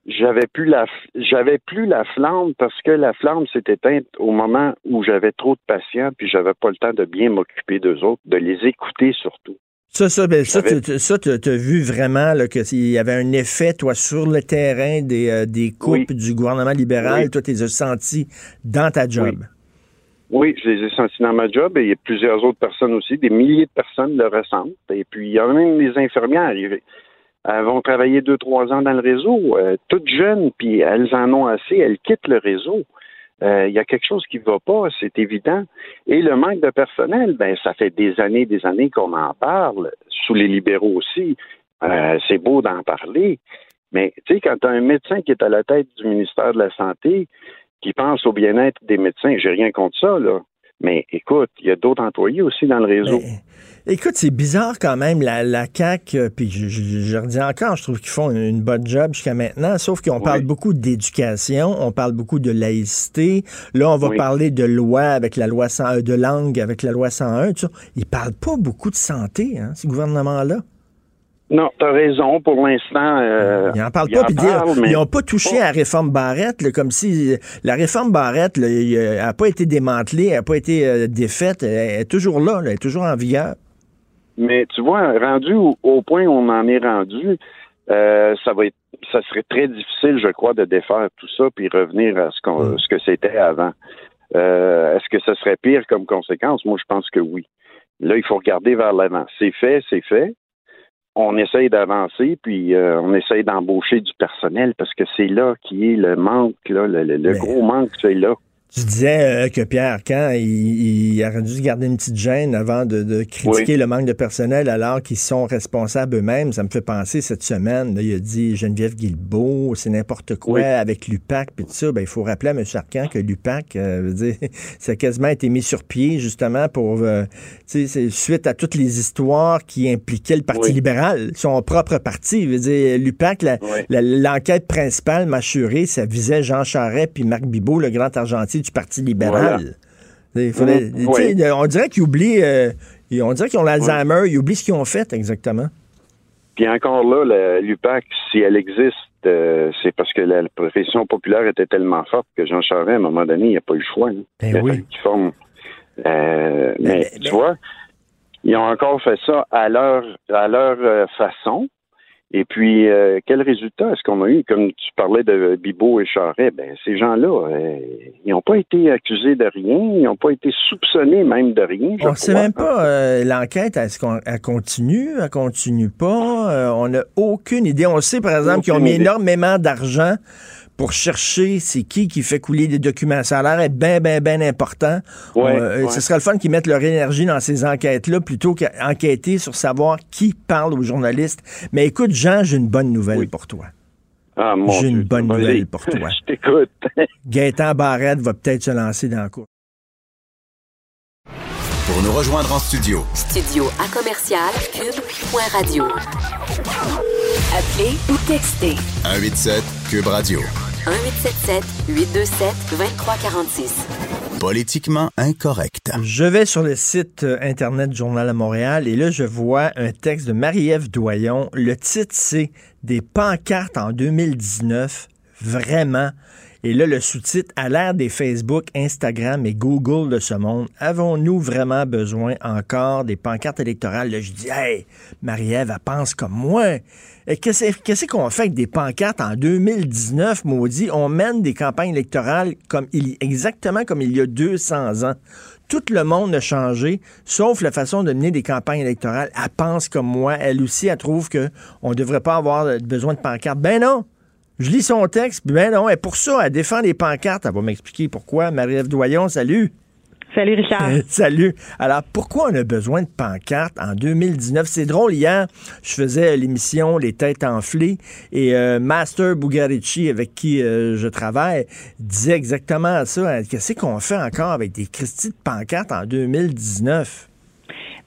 j'avais plus la j'avais plus la flamme parce que la flamme s'est éteinte au moment où j'avais trop de patients puis j'avais pas le temps de bien m'occuper d'eux autres, de les écouter surtout.
Ça, ça, ben, ça, tu as vu vraiment qu'il y avait un effet, toi, sur le terrain des, euh, des coupes du gouvernement libéral. Toi, tu les as sentis dans ta job?
Oui. je les ai sentis dans ma job et il y a plusieurs autres personnes aussi. Des milliers de personnes le ressentent. Et puis, il y a même des infirmières. Elles vont travailler deux, trois ans dans le réseau, euh, toutes jeunes, puis elles en ont assez, elles quittent le réseau. Euh, il y a quelque chose qui ne va pas, c'est évident. Et le manque de personnel, ben ça fait des années, des années qu'on en parle, sous les libéraux aussi. Euh, c'est beau d'en parler, mais tu sais, quand tu as un médecin qui est à la tête du ministère de la Santé, qui pense au bien-être des médecins, j'ai rien contre ça, là. Mais écoute, il y a d'autres employés aussi dans le réseau.
Écoute, c'est bizarre quand même, la, la CAQ, euh, puis je, je, redis encore, je trouve qu'ils font une, bonne job jusqu'à maintenant, sauf qu'on parle beaucoup d'éducation, on parle beaucoup de laïcité. Là, on va parler de loi avec la loi 101, euh, de langue avec la loi 101. Tout ça. Ils parlent pas beaucoup de santé, hein, ce gouvernement-là.
Non, tu as raison. Pour l'instant, euh,
ils n'en parlent pas. Ils n'ont pas touché à la réforme Barrette, comme si la réforme Barrette n'a pas été démantelée, n'a pas été euh, défaite. Elle est toujours là, elle est toujours en vigueur.
Mais tu vois, rendu au, point où on en est rendu, euh, ça va être, ça serait très difficile, je crois, de défaire tout ça puis revenir à ce, qu'on, mm. ce que c'était avant. Euh, est-ce que ça serait pire comme conséquence? Moi, je pense que oui. Là, il faut regarder vers l'avant. C'est fait, c'est fait on essaye d'avancer, puis euh, on essaye d'embaucher du personnel parce que c'est là qui est le manque, là, le, gros manque, c'est là.
Tu disais euh, que Pierre, quand il, il, aurait dû se garder une petite gêne avant de, critiquer le manque de personnel alors qu'ils sont responsables eux-mêmes. Ça me fait penser cette semaine, il a dit Geneviève Guilbeault, c'est n'importe quoi avec l'UPAC puis tout ça. Ben, il faut rappeler à M. Arcan que l'UPAC, euh, ça a quasiment été mis sur pied justement pour, euh, suite à toutes les histoires qui impliquaient le Parti libéral, son propre parti. L'UPAC, l'enquête principale mâchurée, ça visait Jean Charest puis Marc Bibot, le grand argentier du Parti libéral. Mm-hmm. On dirait qu'ils oublient, euh, on dirait qu'ils ont l'Alzheimer, ils oublient ce qu'ils ont fait exactement.
Puis encore là, l'UPAC, si elle existe, euh, c'est parce que la profession populaire était tellement forte que Jean Charest, à un moment donné, il n'a pas eu le choix. Hein.
Ben oui.
Euh, mais tu vois, ils ont encore fait ça à leur, à leur façon. Et puis, euh, quel résultat est-ce qu'on a eu? Comme tu parlais de Bibot et Charret, ben, ces gens-là, euh, ils n'ont pas été accusés de rien, ils n'ont pas été soupçonnés même de rien.
On ne sait même pas euh, l'enquête, est-ce qu'elle continue, elle continue pas? on n'a aucune idée. On sait, par exemple, qu'ils ont mis énormément d'argent pour chercher c'est qui qui fait couler des documents. Ça a l'air être bien, bien, bien important. Euh, ce serait le fun qu'ils mettent leur énergie dans ces enquêtes-là plutôt qu'enquêter sur savoir qui parle aux journalistes. Mais écoute, Jean, j'ai une bonne nouvelle pour toi.
Ah,
j'ai une bonne nouvelle pour toi.
Je t'écoute.
Gaëtan Barrette va peut-être se lancer dans la cour.
Pour nous rejoindre en studio.
Studio à commercial cube.radio. Appelez ou textez.
187 cube radio.
1877 827 2346.
Politiquement incorrect.
Je vais sur le site euh, Internet Journal à Montréal et là, je vois un texte de Marie-Ève Doyon. Le titre, c'est Des pancartes en 2019. Vraiment. Et là, le sous-titre, à l'ère des Facebook, Instagram et Google de ce monde, avons-nous vraiment besoin encore des pancartes électorales? Là, je dis, hey, Marie-Ève, elle pense comme moi. Qu'est-ce qu'on fait avec des pancartes en 2019, maudit? On mène des campagnes électorales comme exactement comme il y a 200 ans. Tout le monde a changé, sauf la façon de mener des campagnes électorales. Elle pense comme moi. Elle aussi, elle trouve qu'on ne devrait pas avoir besoin de pancartes. Ben non! Je lis son texte, ben non, et pour ça, elle défend les pancartes. Elle va m'expliquer pourquoi. Marie-Ève Doyon, salut!
Salut Richard.
Salut. Alors, pourquoi on a besoin de pancartes en 2019? C'est drôle, hier, je faisais l'émission Les Têtes enflées et euh, Master Bugarici, avec qui euh, je travaille, disait exactement ça. Qu'est-ce qu'on fait encore avec des Christie de pancartes en 2019?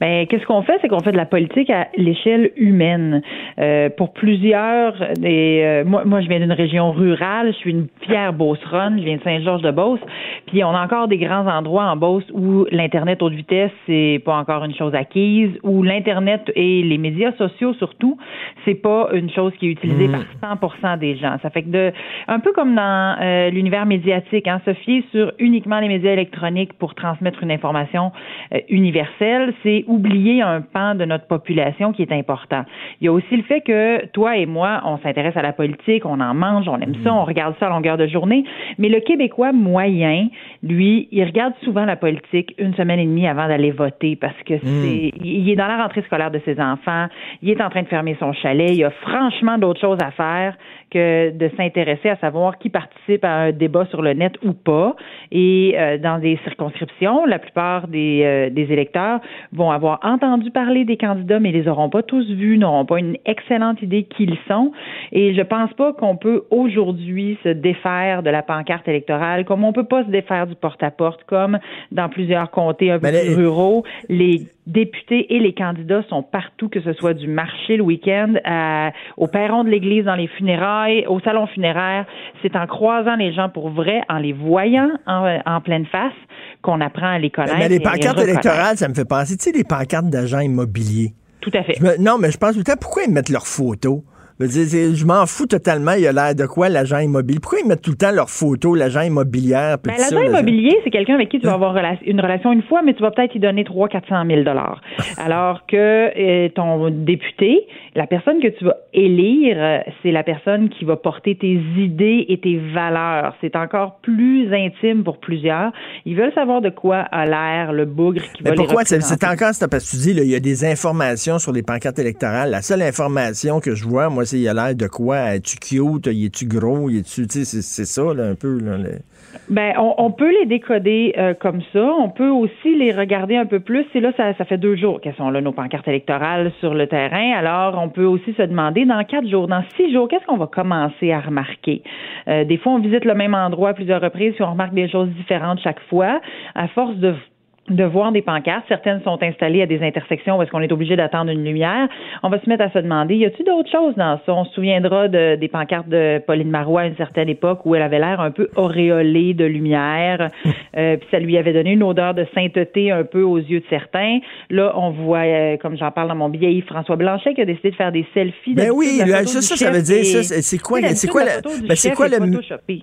Ben, qu'est-ce qu'on fait? C'est qu'on fait de la politique à l'échelle humaine. Euh, pour plusieurs des, euh, moi, moi, je viens d'une région rurale. Je suis une fière Beauceronne. Je viens de Saint-Georges-de-Beauce. Puis on a encore des grands endroits en Beauce où l'internet haute vitesse c'est pas encore une chose acquise, où l'internet et les médias sociaux surtout, c'est pas une chose qui est utilisée par 100% des gens. Ça fait que de, un peu comme dans euh, l'univers médiatique, hein, se fier sur uniquement les médias électroniques pour transmettre une information euh, universelle, c'est oublier un pan de notre population qui est important. Il y a aussi le fait que toi et moi, on s'intéresse à la politique, on en mange, on aime ça, on regarde ça à longueur de journée, mais le Québécois moyen, lui, il regarde souvent la politique une semaine et demie avant d'aller voter parce que c'est, il est dans la rentrée scolaire de ses enfants, il est en train de fermer son chalet, il y a franchement d'autres choses à faire que de s'intéresser à savoir qui participe à un débat sur le net ou pas. Et euh, dans des circonscriptions, la plupart des, euh, des électeurs vont avoir entendu parler des candidats, mais ils les auront pas tous vus, n'auront pas une excellente idée qui ils sont. Et je pense pas qu'on peut aujourd'hui se défaire de la pancarte électorale, comme on peut pas se défaire du porte-à-porte, comme dans plusieurs comtés un peu
Mais
plus
les-
ruraux. Les députés et les candidats sont partout, que ce soit du marché le week-end, à- au perron de l'église, dans les funérailles, au salon funéraire. C'est en croisant les gens pour vrai, en les voyant en, en pleine face, qu'on apprend à les connaître.
Mais
et
les pancartes électorales, ça me fait penser, tu sais, les pancartes d'agents immobiliers.
Tout à fait.
Me- non, mais je pense tout le temps, pourquoi ils mettent leurs photos? Je, m'en fous totalement, il a l'air de quoi l'agent immobilier? Pourquoi ils mettent tout le temps leurs photos, l'agent immobilière?
Ben, l'agent immobilier, c'est quelqu'un avec qui tu vas avoir rela- une relation une fois, mais tu vas peut-être y donner 300 400 000 dollars. Alors que euh, ton député, la personne que tu vas élire, euh, c'est la personne qui va porter tes idées et tes valeurs. C'est encore plus intime pour plusieurs. Ils veulent savoir de quoi a l'air le bougre qui va
Mais
les
pourquoi? C'est encore parce que tu dis, là, il y a des informations sur les pancartes électorales. La seule information que je vois, moi, c'est il a l'air de quoi? Es-tu cute? Il est-tu gros? Il est-tu, tu sais, c'est c'est ça, un peu,
Ben, on, on peut les décoder euh, comme ça. On peut aussi les regarder un peu plus. Et là, ça, ça fait deux jours qu'elles sont là, nos pancartes électorales sur le terrain. Alors, on peut aussi se demander, dans quatre jours, dans six jours, qu'est-ce qu'on va commencer à remarquer? Euh, des fois, on visite le même endroit à plusieurs reprises, puis on remarque des choses différentes chaque fois. À force de de voir des pancartes. Certaines sont installées à des intersections parce qu'on est obligé d'attendre une lumière. On va se mettre à se demander, y a-t-il d'autres choses dans ça? On se souviendra de, des pancartes de Pauline Marois à une certaine époque où elle avait l'air un peu auréolée de lumière. Euh, puis ça lui avait donné une odeur de sainteté un peu aux yeux de certains. Là, on voit, euh, comme j'en parle dans mon billet, Yves-François Blanchet qui a décidé de faire des selfies.
Ben oui,
la photo
ça, ça, ça veut dire, c'est quoi, c'est quoi, ben, c'est quoi le,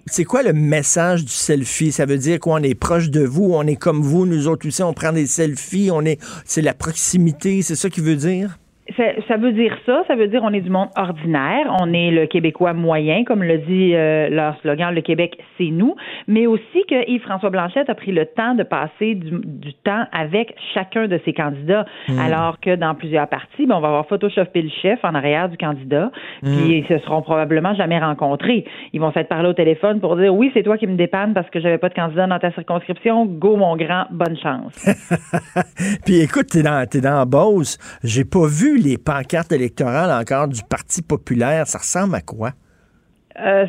c'est quoi le message du selfie? Ça veut dire qu'on est proche de vous, on est comme vous, nous autres on prend des selfies, on est, c'est la proximité, c'est ça qui veut dire?
Ça, ça veut dire ça, ça veut dire on est du monde ordinaire, on est le Québécois moyen, comme le dit euh, leur slogan, le Québec, c'est nous, mais aussi que Yves-François Blanchette a pris le temps de passer du, du temps avec chacun de ses candidats, alors que dans plusieurs parties, ben, on va avoir photoshopé le chef en arrière du candidat, puis ils se seront probablement jamais rencontrés. Ils vont s'être parlé au téléphone pour dire oui, c'est toi qui me dépanne parce que j'avais pas de candidat dans ta circonscription, go mon grand, bonne chance.
Puis écoute, t'es dans, t'es dans Beauce. J'ai pas vu les pancartes électorales encore du Parti populaire. Ça ressemble à quoi?
Euh,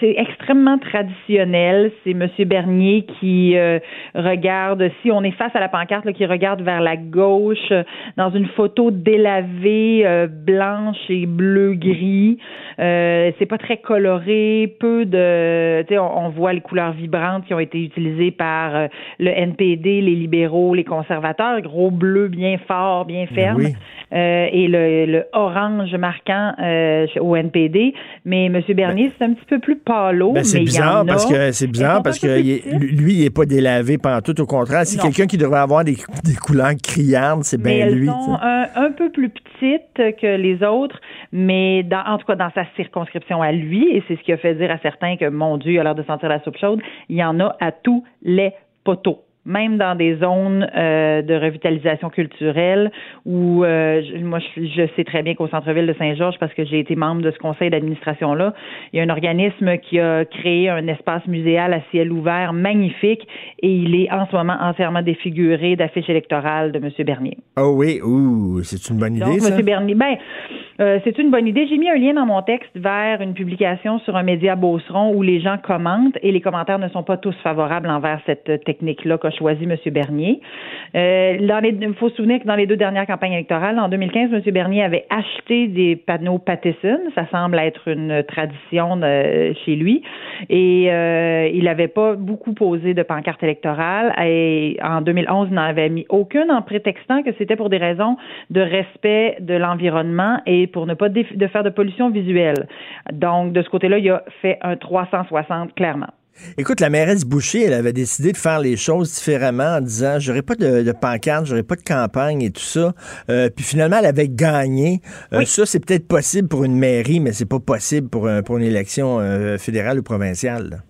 c'est extrêmement traditionnel. C'est M. Bernier qui euh, regarde, si on est face à la pancarte, là, qui regarde vers la gauche euh, dans une photo délavée, euh, blanche et bleu-gris. Euh, c'est pas très coloré, peu de... On, on voit les couleurs vibrantes qui ont été utilisées par le NPD, les libéraux, les conservateurs. Gros bleu bien fort, bien ferme.
oui.
Euh, et le, le orange marquant euh, au NPD. Mais M. Bernier, c'est un petit peu plus pâlo.
Ben, c'est bizarre parce que c'est
Elles
bizarre
sont
parce que il est- lui, il est pas délavé pendant tout. Au contraire, c'est quelqu'un qui devrait avoir des, des couleurs criardes, c'est bien
elles
lui.
sont
tu sais.
un, un peu plus petites que les autres, mais dans, en tout cas dans sa circonscription à lui, et c'est ce qui a fait dire à certains que, mon Dieu, il a l'air de sentir la soupe chaude, il y en a à tous les poteaux. Même dans des zones euh, de revitalisation culturelle où euh, je- moi je, je sais très bien qu'au centre-ville de Saint-Georges, parce que j'ai été membre de ce conseil d'administration-là, il y a un organisme qui a créé un espace muséal à ciel ouvert magnifique et il est en ce moment entièrement défiguré d'affiches électorales de M. Bernier.
Oh oui, ouh, c'est une bonne idée,
Donc,
ça.
M. Bernier, ben, euh, c'est une bonne idée. J'ai mis un lien dans mon texte vers une publication sur un média Beauceron où les gens commentent et les commentaires ne sont pas tous favorables envers cette technique-là qu'a choisi M. Bernier. Euh, il faut se souvenir que dans les deux dernières campagnes électorales, en 2015, M. Bernier avait acheté des panneaux Pattison. Ça semble être une tradition euh, chez lui. Et euh, il n'avait pas beaucoup posé de pancartes électorales. Et en 2011, il n'en avait mis aucune en prétextant que c'était pour des raisons de respect de l'environnement et pour ne pas de faire de pollution visuelle. Donc, de ce côté-là, il a fait un 360 clairement.
Écoute, la mairesse Boucher, elle avait décidé de faire les choses différemment en disant j'aurais pas de, de pancarte, j'aurais pas de campagne et tout ça. Euh, puis finalement, elle avait gagné. Euh, ça, c'est peut-être possible pour une mairie, mais c'est pas possible pour, pour une élection euh, fédérale ou provinciale.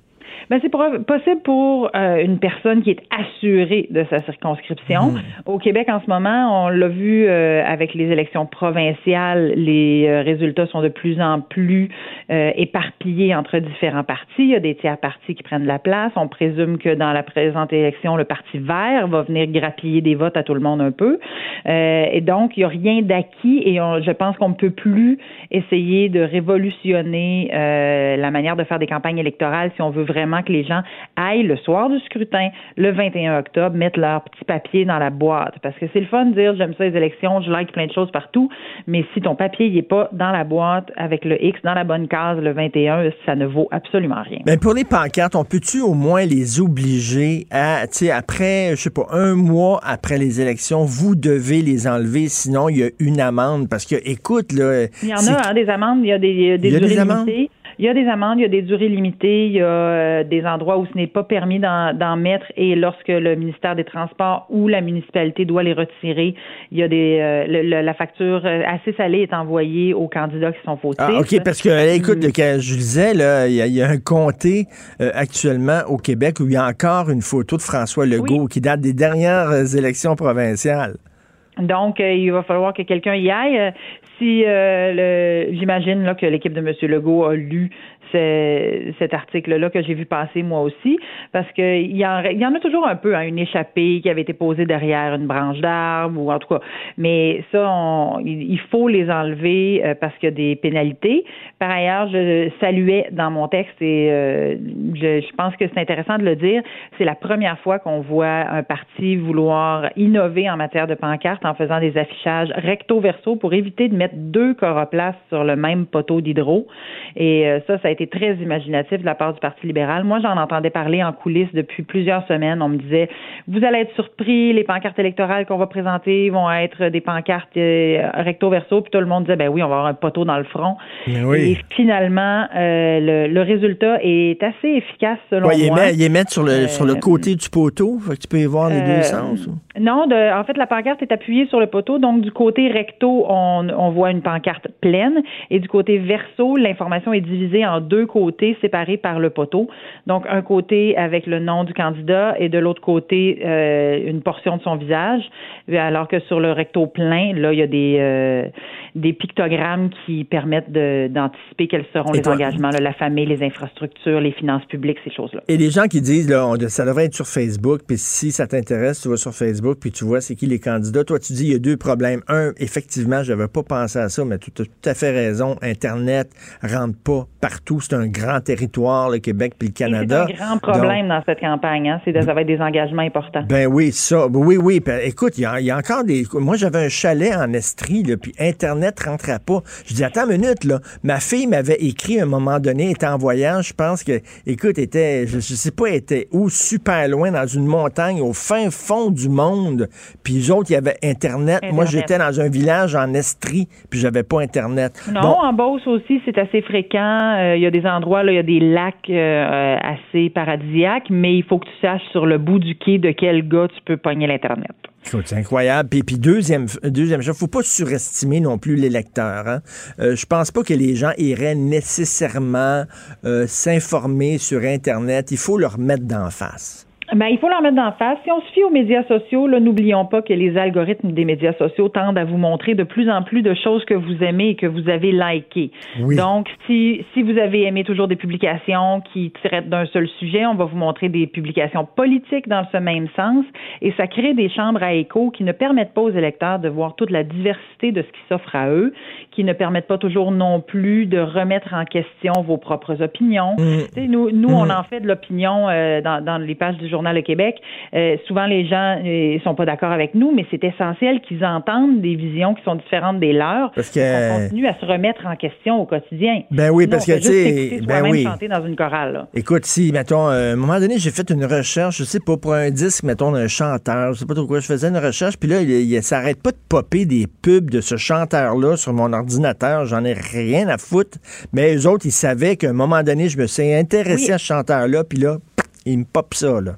Ben, c'est possible pour euh, une personne qui est assurée de sa circonscription. Mhm. Au Québec, en ce moment, on l'a vu euh, avec les élections provinciales, les euh, résultats sont de plus en plus éparpillés entre différents partis. Il y a des tiers partis qui prennent la place. On présume que dans la présente élection, le Parti vert va venir grappiller des votes à tout le monde un peu. et donc, il n'y a rien d'acquis et je pense qu'on ne peut plus essayer de révolutionner la manière de faire des campagnes électorales si on veut vraiment que les gens aillent le soir du scrutin, le 21 octobre, mettre leur petit papier dans la boîte. Parce que c'est le fun de dire j'aime ça les élections, je like plein de choses partout, mais si ton papier n'est pas dans la boîte avec le X dans la bonne case le 21, ça ne vaut absolument rien.
Mais pour les pancartes, on peut-tu au moins les obliger à, tu sais, après, je sais pas, un mois après les élections, vous devez les enlever, sinon il y a une amende? Parce que, écoute, là.
Il y en a, hein, des amendes, il y a des, des, il y a des amendes? Il y a des amendes, il y a des durées limitées, il y a euh, des endroits où ce n'est pas permis d'en mettre et lorsque le ministère des Transports ou la municipalité doit les retirer, il y a des euh, la facture euh, assez salée est envoyée aux candidats qui sont fautifs.
Ah, OK, parce que écoute, mm. je disais, là, il y, a, un comté actuellement au Québec où il y a encore une photo de François Legault qui date des dernières élections provinciales.
Donc, il va falloir que quelqu'un y aille si euh, j'imagine que l'équipe de M. Legault a lu cet article-là que j'ai vu passer moi aussi, parce qu'il y, en, y en a toujours un peu, hein, une échappée qui avait été posée derrière une branche d'arbre, ou en tout cas. Mais ça, il faut les enlever euh, parce qu'il y a des pénalités. Par ailleurs, je saluais dans mon texte, et euh, je, pense que c'est intéressant de le dire, c'est la première fois qu'on voit un parti vouloir innover en matière de pancarte en faisant des affichages recto-verso pour éviter de mettre deux coroplaces sur le même poteau d'hydro. Et euh, ça, ça a été très imaginatif de la part du Parti libéral. Moi, j'en entendais parler en coulisses depuis plusieurs semaines. On me disait, vous allez être surpris, les pancartes électorales qu'on va présenter vont être des pancartes euh, recto-verso. Puis tout le monde disait, ben oui, on va avoir un poteau dans le front. Et finalement, euh, le, résultat est assez efficace selon moi.
Il est mis sur le, sur le côté du poteau. tu peux y voir les deux sens.
Non, de, en fait, la pancarte est appuyée sur le poteau. Donc, du côté recto, on, on voit une pancarte pleine. Et du côté verso, l'information est divisée en deux côtés séparés par le poteau. Donc, un côté avec le nom du candidat et de l'autre côté, euh, une portion de son visage. Alors que sur le recto plein, là, il y a des, euh, des pictogrammes qui permettent d'anticiper quels seront les engagements, la famille, les infrastructures, les finances publiques, ces choses-là.
Et les gens qui disent, là, ça devrait être sur Facebook, puis si ça t'intéresse, tu vas sur Facebook, puis tu vois c'est qui les candidats. Toi, tu dis, il y a deux problèmes. Un, effectivement, je n'avais pas pensé à ça, mais tu as tout à fait raison. Internet rentre pas partout. C'est un grand territoire, le Québec puis le Canada.
C'est un grand problème dans cette campagne. Hein? C'est ça va être des engagements importants.
Ben oui, ça. Oui, oui. écoute, il y, a encore des... Moi, j'avais un chalet en Estrie, puis Internet Internet rentrait pas. Je dis, attends une minute, là. Ma fille m'avait écrit à un moment donné, était en voyage, je pense que, écoute, était, je, sais pas, était où, super loin, dans une montagne, au fin fond du monde. Puis les autres, il y avait Internet. Moi, j'étais dans un village en Estrie, puis j'avais pas Internet.
Non, en Beauce aussi, c'est assez fréquent. Euh, il y a des endroits, là, il y a des lacs euh, assez paradisiaques, mais il faut que tu saches sur le bout du quai de quel gars tu peux pogner l'Internet.
C'est incroyable. Puis, puis deuxième, deuxième chose, faut pas surestimer non plus les lecteurs. Hein? Euh, je pense pas que les gens iraient nécessairement euh, s'informer sur Internet. Il faut leur mettre d'en face.
Ben, il faut leur mettre d'en face. Si on se fie aux médias sociaux, là, n'oublions pas que les algorithmes des médias sociaux tendent à vous montrer de plus en plus de choses que vous aimez et que vous avez likées. Donc, si, si vous avez aimé toujours des publications qui traitent d'un seul sujet, on va vous montrer des publications politiques dans ce même sens et ça crée des chambres à écho qui ne permettent pas aux électeurs de voir toute la diversité de ce qui s'offre à eux, qui ne permettent pas toujours non plus de remettre en question vos propres opinions. Mmh. Nous, nous mmh. on en fait de l'opinion euh, dans, dans les pages du journal Journal Le Québec, euh, souvent les gens ne sont pas d'accord avec nous, mais c'est essentiel qu'ils entendent des visions qui sont différentes des leurs.
Parce que-
On continue à se remettre en question au quotidien.
Ben oui,
Sinon,
parce que, tu sais, ben oui.
chanter dans une chorale. là.
Écoute, si, mettons, euh, à un moment donné, j'ai fait une recherche, je sais pas, pour un disque, mettons, d'un chanteur, je sais pas trop quoi, je faisais une recherche, puis là, il, il s'arrête pas de popper des pubs de ce chanteur-là sur mon ordinateur, j'en ai rien à foutre, mais eux autres, ils savaient qu'à un moment donné, je me suis intéressé
Oui.
à ce chanteur-là, puis là, ils me popent ça, là.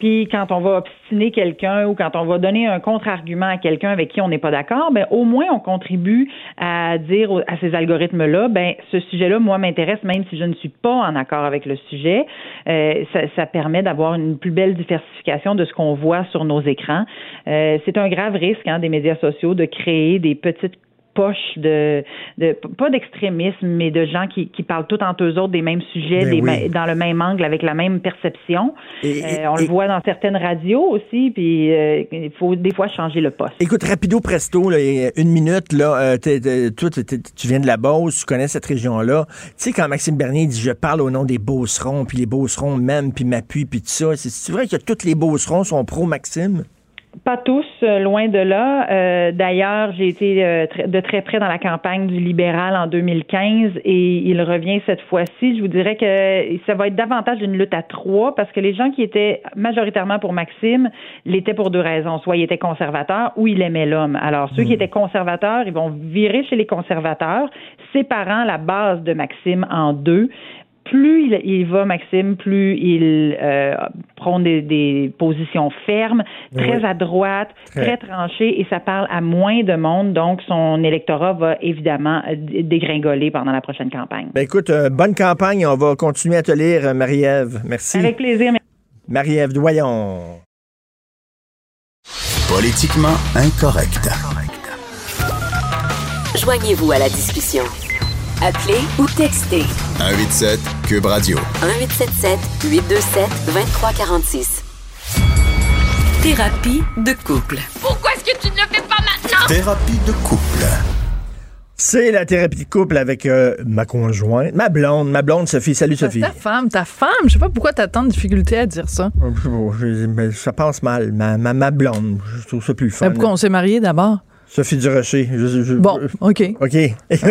Puis quand on va obstiner quelqu'un ou quand on va donner un contre-argument à quelqu'un avec qui on n'est pas d'accord, ben au moins on contribue à dire à ces algorithmes-là, ben ce sujet-là, moi, m'intéresse même si je ne suis pas en accord avec le sujet. Euh, ça, ça permet d'avoir une plus belle diversification de ce qu'on voit sur nos écrans. Euh, c'est un grave risque hein, des médias sociaux de créer des petites poches de, de pas d'extrémisme, mais de gens qui, qui parlent tout entre eux autres des mêmes sujets,
Ben
des
oui.
ma- dans le même angle, avec la même perception.
Et-
Euh, on
et-
le voit dans certaines radios aussi, puis euh, il faut des fois changer le poste.
Écoute, rapido presto, là, une minute, là, euh, toi, tu viens de la Beauce, tu connais cette région-là. Tu sais, quand Maxime Bernier dit « Je parle au nom des Beaucerons, puis les Beaucerons m'aiment, puis m'appuient, puis tout ça », c'est vrai que tous les Beaucerons sont pro-Maxime?
Pas tous, euh, loin de là. Euh, D'ailleurs, j'ai été euh, de très près dans la campagne du libéral en 2015 et il revient cette fois-ci. Je vous dirais que ça va être davantage une lutte à trois parce que les gens qui étaient majoritairement pour Maxime l'étaient pour deux raisons. Soit il était conservateur ou il aimait l'homme. Alors, ceux qui étaient conservateurs, ils vont virer chez les conservateurs, séparant la base de Maxime en deux plus il, il va, Maxime, plus il euh, prône des, des positions fermes, très
Oui.
à droite,
Très.
très tranchées, et ça parle à moins de monde. Donc, son électorat va évidemment euh, dégringoler pendant la prochaine campagne.
Ben écoute, euh, bonne campagne. On va continuer à te lire, Marie-Ève. Merci.
Avec plaisir.
Marie-Ève Doyon.
Politiquement incorrect.
Joignez-vous à la discussion. Appelez ou textez
187 Cube Radio.
1877 827 2346. Thérapie de couple.
Pourquoi est-ce que tu ne le fais pas maintenant?
Thérapie de couple.
C'est la thérapie de couple avec euh, ma conjointe, ma blonde, ma blonde Sophie. Salut Sophie.
Ta femme, ta femme. Je sais pas pourquoi t'as tant de difficulté à dire ça.
Oh, je- ça passe mal. Ma, ma, ma blonde, je trouve ça plus fun.
Mais pourquoi on s'est mariés d'abord?
Sophie Durocher. Je, je-
Bon, OK.
OK.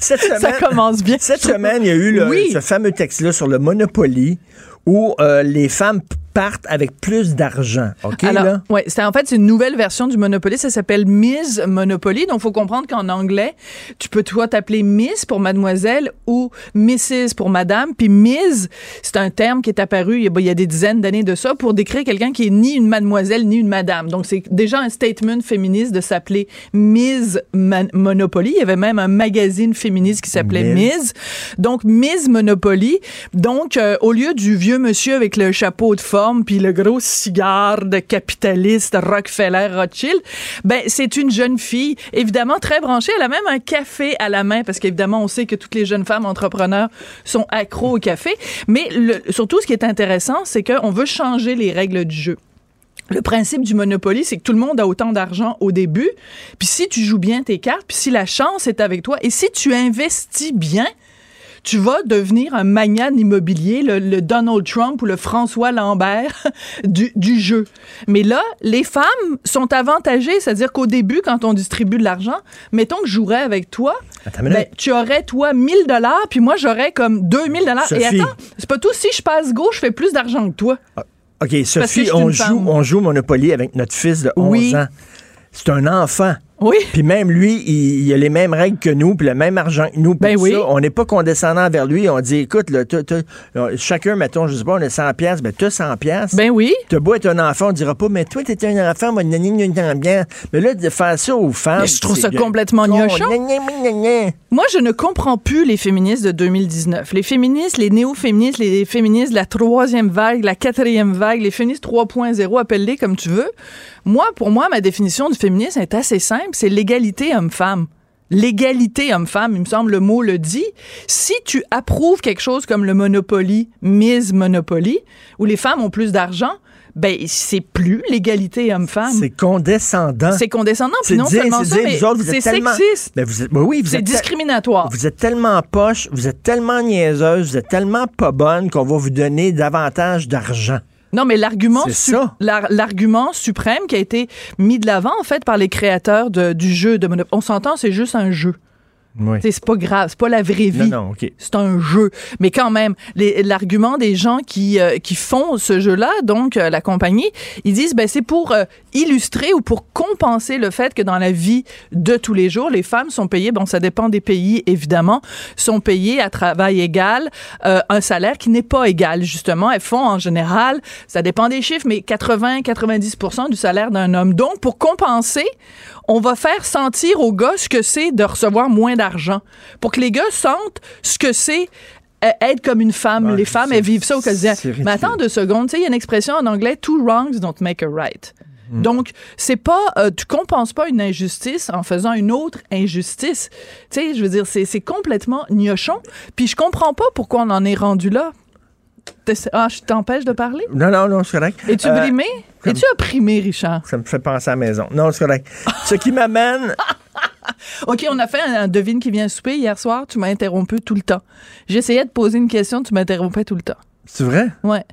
Cette semaine,
Ça commence bien.
Cette semaine, il y a eu le-
Oui.
ce fameux texte-là sur le Monopoly où euh, les femmes p- partent avec plus d'argent. OK,
Alors,
là?
ouais, c'est en fait c'est une nouvelle version du Monopoly. Ça s'appelle Miss Monopoly. Donc, faut comprendre qu'en anglais, tu peux toi t'appeler Miss pour Mademoiselle ou Mrs pour Madame. Puis Miss, c'est un terme qui est apparu il y a, il des dizaines d'années de ça pour décrire quelqu'un qui est ni une Mademoiselle ni une Madame. Donc, c'est déjà un statement féministe de s'appeler Miss Man- Monopoly. Il y avait même un magazine féministe qui s'appelait
Miss.
Miss. Donc, Miss Monopoly. Donc, euh, au lieu du vieux monsieur avec le chapeau de puis le gros cigare de capitaliste Rockefeller Rothschild, ben, c'est une jeune fille, évidemment très branchée. Elle a même un café à la main parce qu'évidemment, on sait que toutes les jeunes femmes entrepreneurs sont accros au café. Mais surtout, ce qui est intéressant, c'est qu'on veut changer les règles du jeu. Le principe du Monopoly, c'est que tout le monde a autant d'argent au début. Puis si tu joues bien tes cartes, puis si la chance est avec toi, et si tu investis bien, tu vas devenir un magnat immobilier, le, le Donald Trump ou le François Lambert du, du jeu. Mais là, les femmes sont avantagées, c'est-à-dire qu'au début, quand on distribue de l'argent, mettons que je jouerais avec toi, ben, tu aurais, toi, 1000 dollars, puis moi, j'aurais comme 2000 dollars. Et attends, c'est pas tout. Si je passe gauche, je fais plus d'argent que toi.
OK,
que je
Sophie, on joue,
femme.
on joue Monopoly avec notre fils de 11
Oui.
ans. C'est un enfant.
Oui.
Puis même lui, il, il a les mêmes règles que nous, puis le même argent que nous.
Ben oui.
ça. On n'est pas condescendant vers lui. On dit, écoute, là, t'as- t'as- euh, chacun, mettons, je sais pas, on a 100 pièces, ben t'as 100 pièces.
Ben oui.
T'as beau être un enfant, on dira pas, mais toi, t'es un enfant, moi, gna, gna, gna, gna, gna. Mais là, de faire ça aux femmes.
Mais je trouve ça complètement
gna.
Moi, je ne comprends plus les féministes de 2019. Les féministes, les néo-féministes, les féministes de la troisième vague, la quatrième vague, les féministes 3.0, appelle-les comme tu veux. Moi, pour moi, ma définition du féminisme est assez simple. C'est l'égalité homme-femme. l'égalité homme-femme, il me semble le mot le dit. Si tu approuves quelque chose comme le Monopoly, Mise Monopoly, où les femmes ont plus d'argent, ben c'est plus l'égalité homme-femme.
C'est condescendant.
C'est condescendant. Puis non
dire-
seulement
c'est
ça,
dire,
mais
vous autres, vous êtes
c'est
tellement-
sexiste.
Ben, vous êtes, ben oui, vous
C'est discriminatoire.
Vous êtes tellement poche, vous êtes tellement niaiseuse, vous êtes tellement pas bonne qu'on va vous donner davantage d'argent.
Non, mais l'argument su- suprême qui a été mis de l'avant en fait par les créateurs de- du jeu de Monopoly. On s'entend, c'est juste un jeu.
Oui.
C'est pas grave, c'est pas la vraie vie.
Non.
C'est un jeu. Mais quand même, l'argument des gens qui, euh, qui font ce jeu-là, donc euh, la compagnie, ils disent ben c'est pour euh, illustrer ou pour compenser le fait que dans la vie de tous les jours, les femmes sont payées, bon ça dépend des pays évidemment, sont payées à travail égal, un salaire qui n'est pas égal justement. Elles font en général, ça dépend des chiffres, mais 80-90% du salaire d'un homme. Donc pour compenser, on va faire sentir aux gars ce que c'est de recevoir moins d'argent. Pour que les gars sentent ce que c'est euh, être comme une femme.
Ouais,
les femmes, elles vivent ça au quotidien. Mais attends deux secondes. Tu sais, il y a une expression en anglais, two wrongs don't make a right. Donc, c'est pas, euh, tu compenses pas une injustice en faisant une autre injustice. Tu sais, je veux dire, c'est c'est complètement gnochon. Puis je comprends pas pourquoi on en est rendu là. Ah, je t'empêche de parler?
Non, non, non, c'est correct.
Es-tu
Euh,
brimé?
comme-
Es-tu opprimé, Richard?
Ça me fait penser à la maison. Non, c'est correct. Ce qui m'amène.
OK, on a fait un, un devine qui vient souper hier soir. Tu m'as interrompu tout le temps. J'essayais de poser une question, tu m'interrompais tout le temps.
C'est vrai?
Ouais.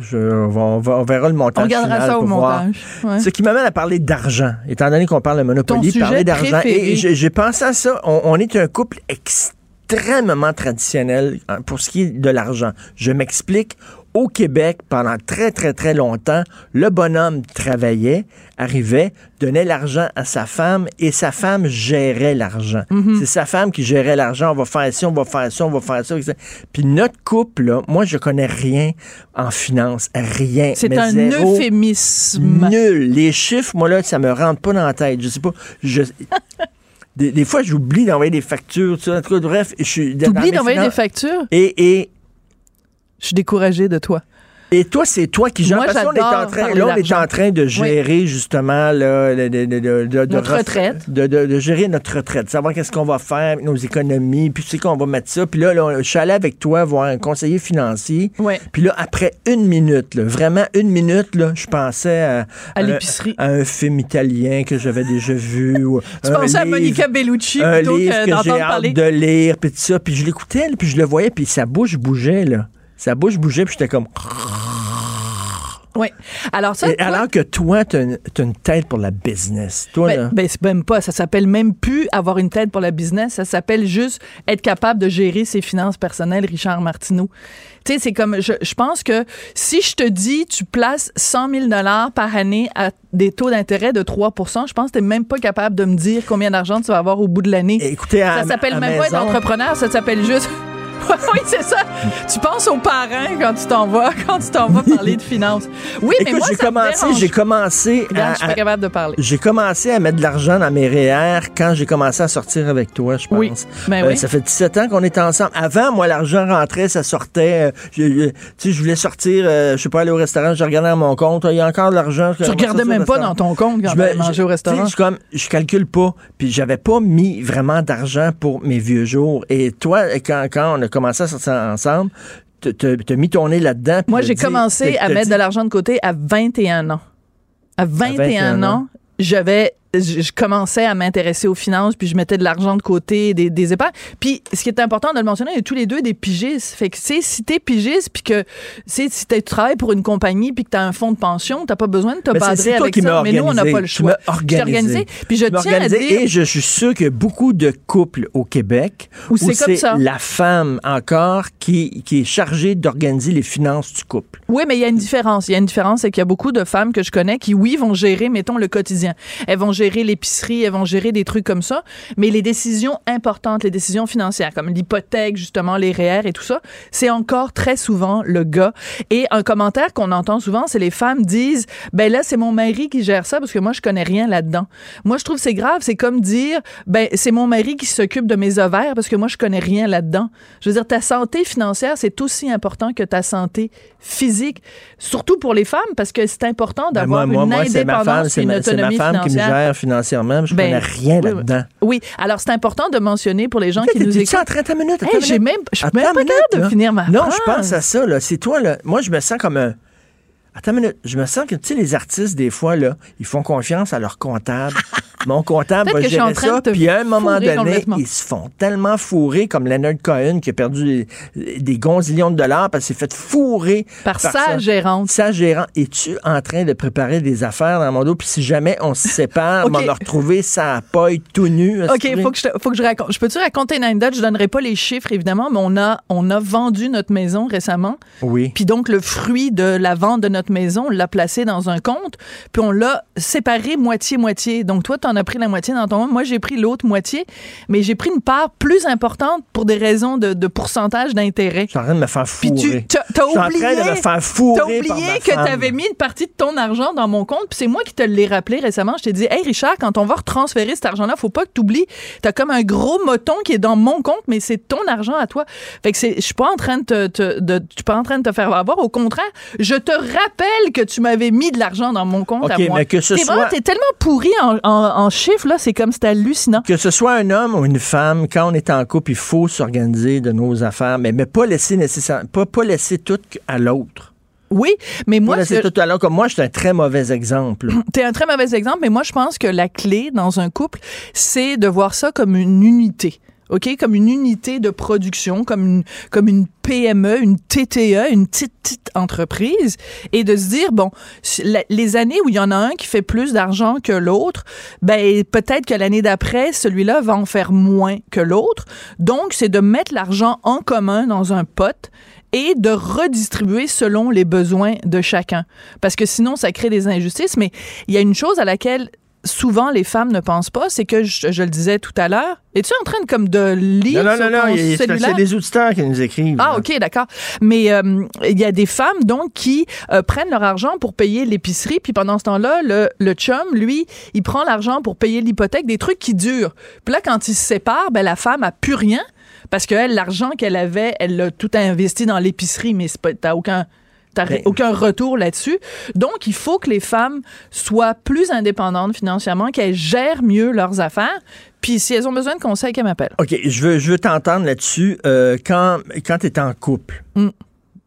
Je, on, va- on verra le montage.
On regardera
final
ça au montage. Ouais.
Ce qui m'amène à parler d'argent, étant donné qu'on parle de Monopoly,
Ton sujet
parler d'argent. Et j'ai j'ai pensé à ça. On, on est un couple extrêmement traditionnel hein, pour ce qui est de l'argent. Je m'explique. Au Québec, pendant très, très, très longtemps, le bonhomme travaillait, arrivait, donnait l'argent à sa femme et sa femme gérait l'argent.
Mhm.
C'est sa femme qui gérait l'argent. On va faire ci, on va faire ça, on va faire ça. etc. Puis notre couple, là, moi, je connais rien en finance. Rien.
C'est un
zéro.
euphémisme.
Nul. Les chiffres, moi, là, ça me rentre pas dans la tête. Je sais pas. Je... des, des fois, j'oublie d'envoyer des factures. Tu sais, en tout cas, bref, je suis.
T'oublies d'envoyer des factures?
Et, et,
Je suis découragée de toi.
Et toi, c'est toi qui gères.
Moi,
Parce qu'on est en
j'adore
train,
parler
là, on est en train de gérer, justement, là, de, de- de-
Notre
ref-
retraite.
De, de- de gérer notre retraite. Savoir qu'est-ce qu'on va faire avec nos économies. Puis, sais qu'on va mettre ça. Puis là, là, je suis allé avec toi voir un conseiller financier.
Ouais.
Puis là, après une minute, là, vraiment une minute, là, je pensais à,
À l'épicerie.
à un film italien que j'avais déjà vu. ou
Tu
un
pensais à
livre-
Monica Bellucci
un
plutôt
livre
que
que j'ai hâte
parler.
de lire, puis tout ça. Puis je l'écoutais, puis je le voyais, puis sa bouche bougeait, là. Sa bouche bougeait, puis j'étais comme...
Oui. Alors ça,
Et
toi-
alors que toi, une, t'as une tête pour la business. Toi, là...
Ben, ben, c'est même pas. Ça s'appelle même plus avoir une tête pour la business. Ça s'appelle juste être capable de gérer ses finances personnelles, Richard Martineau. Tu sais, c'est comme, je, je pense que si je te dis, tu places 100 000 par année à des taux d'intérêt de 3% je pense que tu n'es même pas capable de me dire combien d'argent tu vas avoir au bout de l'année.
Écoutez, à,
Ça s'appelle même pas être entrepreneur, ça s'appelle juste. oui, c'est ça. Tu penses aux parents quand tu t'en vas, quand tu t'en vas parler de finances. Oui, mais moi,
j'ai commencé, j'ai commencé à-
je suis pas capable de parler.
J'ai commencé à mettre de l'argent dans mes REER quand j'ai commencé à sortir avec toi, je pense.
Oui, ben
Euh,
oui.
Ça fait 17 ans qu'on est ensemble. Avant, moi, l'argent rentrait, ça sortait. euh, tu sais, je voulais sortir, euh, je sais pas, aller au restaurant, je regardais dans mon compte. Il y a encore de l'argent.
Tu regardais même pas dans ton compte quand
Je
tu allais manger au restaurant.
Je, comme, je calcule pas. Puis j'avais pas mis vraiment d'argent pour mes vieux jours. Et toi, quand, quand on a commencé à sortir ensemble, t'as- mis ton nez là-dedans.
Moi, j'ai commencé à mettre de l'argent de côté à 21 ans. À 21,
21
ans,
ans.
j'avais je je commençais à m'intéresser aux finances, puis je mettais de l'argent de côté, des, des épargnes. Puis, ce qui est important de le mentionner, il y a tous les deux des pigistes. Fait que, si t'es pigiste, puis que, si tu travailles pour une compagnie, puis que t'as un fonds de pension, t'as pas besoin de te badrer
toi
avec ça. Mais nous, on n'a pas le choix. Je
organisé.
Puis, je tiens à dire...
Et je suis sûr qu'il y a beaucoup de couples au Québec
Où c'est comme ça.
la femme encore qui, qui est chargée d'organiser les finances du couple.
Oui, mais il y a une différence. Il y a une différence, c'est qu'il y a beaucoup de femmes que je connais qui, oui, vont gérer, mettons, le quotidien. Elles vont gérer l'épicerie, elles vont gérer des trucs comme ça, mais les décisions importantes, les décisions financières, comme l'hypothèque, justement, les REER et tout ça, c'est encore très souvent le gars. Et un commentaire qu'on entend souvent, c'est les femmes disent, ben là, c'est mon mari qui gère ça parce que moi, je connais rien là-dedans. Moi, je trouve que c'est grave. C'est comme dire, ben, c'est mon mari qui s'occupe de mes ovaires parce que moi, je connais rien là-dedans. Je veux dire, ta santé financière, c'est aussi important que ta santé physique, surtout pour les femmes, parce que c'est important
Ben,
d'avoir une
moi, c'est ma femme,
indépendance et une
ma, c'est ma
autonomie
femme qui me
financière.
Gère financièrement, je
Ben,
connais rien
oui,
là-dedans.
Oui, alors c'est important de mentionner pour les gens qui nous écoutent.
en train de minute?
Hey, j'ai même, je suis même pas capable de finir ma
Non,
phrase.
je pense à ça, là. C'est toi, là. Moi, je me sens comme un. Attends une minute. Je me sens que, tu sais, les artistes, des fois, là, ils font confiance à leur comptable. Mon comptable va gérer ça, puis à un moment donné, ils se font tellement fourrer, comme Leonard Cohen, qui a perdu des, des gonzillions de dollars parce qu'il s'est fait fourrer
Par sa gérante.
Sa gérante. Es-tu en train de préparer des affaires dans mon dos? Puis si jamais on se sépare, on va retrouver sa paille tout nu.
OK, faut que je faut que je raconte. Je peux-tu raconter une anecdote? Je donnerai pas les chiffres, évidemment, mais on a, on a vendu notre maison récemment.
Oui.
Puis donc, le fruit de la vente de notre maison, on l'a placé dans un compte, puis on l'a séparé moitié-moitié. Donc, toi, tu en as pris la moitié dans ton compte. Moi, j'ai pris l'autre moitié, mais j'ai pris une part plus importante pour des raisons de, de pourcentage d'intérêt.
Je suis en train de me faire
Puis
fourrer.
tu
en
oublié,
train de me faire fourrer
t'as
par
oublié
ma
que tu avais mis une partie de ton argent dans mon compte, puis c'est moi qui te l'ai rappelé récemment. Je t'ai dit, hey Richard, quand on va retransférer cet argent-là, faut pas que tu oublies, t'as comme un gros moton qui est dans mon compte, mais c'est ton argent à toi. Fait que je suis pas en train de te, de, pas en train de te faire avoir. Au contraire, je te rappelle que tu m'avais mis de l'argent dans mon compte à
OK,
moi.
mais que ce
T'es
soit-
vraiment- t'es tellement pourri en, en, en chiffres là, c'est comme c'est hallucinant.
Que ce soit un homme ou une femme, quand on est en couple, il faut s'organiser de nos affaires, mais, mais pas laisser nécessaire, pas, pas laisser tout à l'autre.
Oui, mais moi,
Pas laisser
ce-
tout à l'autre. Comme moi, je suis un très mauvais exemple.
T'es un très mauvais exemple, mais moi, je pense que la clé dans un couple, c'est de voir ça comme une unité. OK? Comme une unité de production, comme une, comme une PME, une TTE, une petite, entreprise, et de se dire, bon, les années où il y en a un qui fait plus d'argent que l'autre, ben, peut-être que l'année d'après, celui-là va en faire moins que l'autre. Donc, c'est de mettre l'argent en commun dans un pot et de redistribuer selon les besoins de chacun. Parce que sinon, ça crée des injustices. Mais il y a une chose à laquelle souvent les femmes ne pensent pas, c'est que, je, je le disais tout à l'heure, es-tu en train de, comme de lire
non, non, non, non, c'est des auditeurs qui nous écrivent.
Ah,
là.
OK, d'accord. Mais euh, il y a des femmes, donc, qui euh, prennent leur argent pour payer l'épicerie, puis pendant ce temps-là, le, le chum, lui, il prend l'argent pour payer l'hypothèque, des trucs qui durent. Puis là, quand ils se séparent, ben, la femme a plus rien, parce que l'argent qu'elle avait, elle l'a tout investi dans l'épicerie, mais c'est pas, t'as aucun... T'as
Ben-
aucun retour là-dessus. Donc, il faut que les femmes soient plus indépendantes financièrement, qu'elles gèrent mieux leurs affaires. Puis, si elles ont besoin de conseils, qu'elles m'appellent.
OK, je veux, je veux t'entendre là-dessus. Euh, quand quand tu es en couple,
Mm.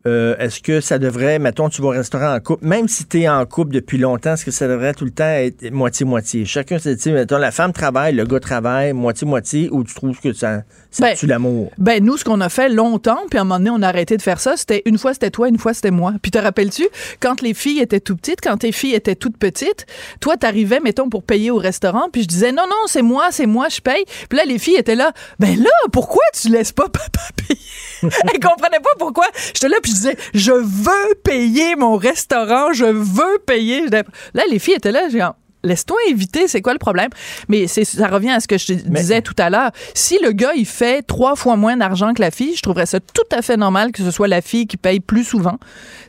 euh, est-ce que ça devrait, mettons, tu vas au restaurant en couple, même si tu es en couple depuis longtemps, est-ce que ça devrait tout le temps être moitié-moitié? Chacun, c'est, mettons, la femme travaille, le gars travaille, moitié-moitié, ou tu trouves que ça
Ben,
l'amour?
Ben, nous, ce qu'on a fait longtemps, puis à un moment donné, on a arrêté de faire ça, c'était une fois c'était toi, une fois c'était moi. Puis te rappelles-tu, quand les filles étaient tout petites, quand tes filles étaient toutes petites, toi, t'arrivais, mettons, pour payer au restaurant, puis je disais, non, non, c'est moi, c'est moi, je paye. Puis là, les filles étaient là, ben là, pourquoi tu laisses pas papa payer? Elles comprenaient pas pourquoi. J'étais là, puis je disais, je veux payer mon restaurant, je veux payer. Là, les filles étaient là, j'ai dit, Laisse-toi éviter, c'est quoi le problème? Mais ça revient à ce que je disais tout à l'heure. Si le gars, il fait trois fois moins d'argent que la fille, je trouverais ça tout à fait normal que ce soit la fille qui paye plus souvent.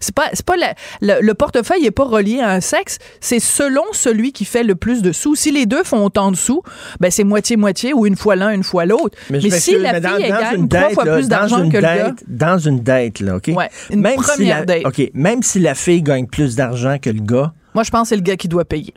C'est pas, c'est pas la- le, le portefeuille n'est pas relié à un sexe, c'est selon celui qui fait le plus de sous. Si les deux font autant de sous, ben c'est moitié-moitié ou une fois l'un, une fois l'autre. Mais, si la
mais dans-
fille,
dans
gagne
une
trois fois
là,
plus d'argent que le gars.
Dans une date, là, OK?
Ouais, une
même si
première
la,
date.
OK, même si la fille gagne plus d'argent que le gars,
Moi, je pense que c'est le gars qui doit payer.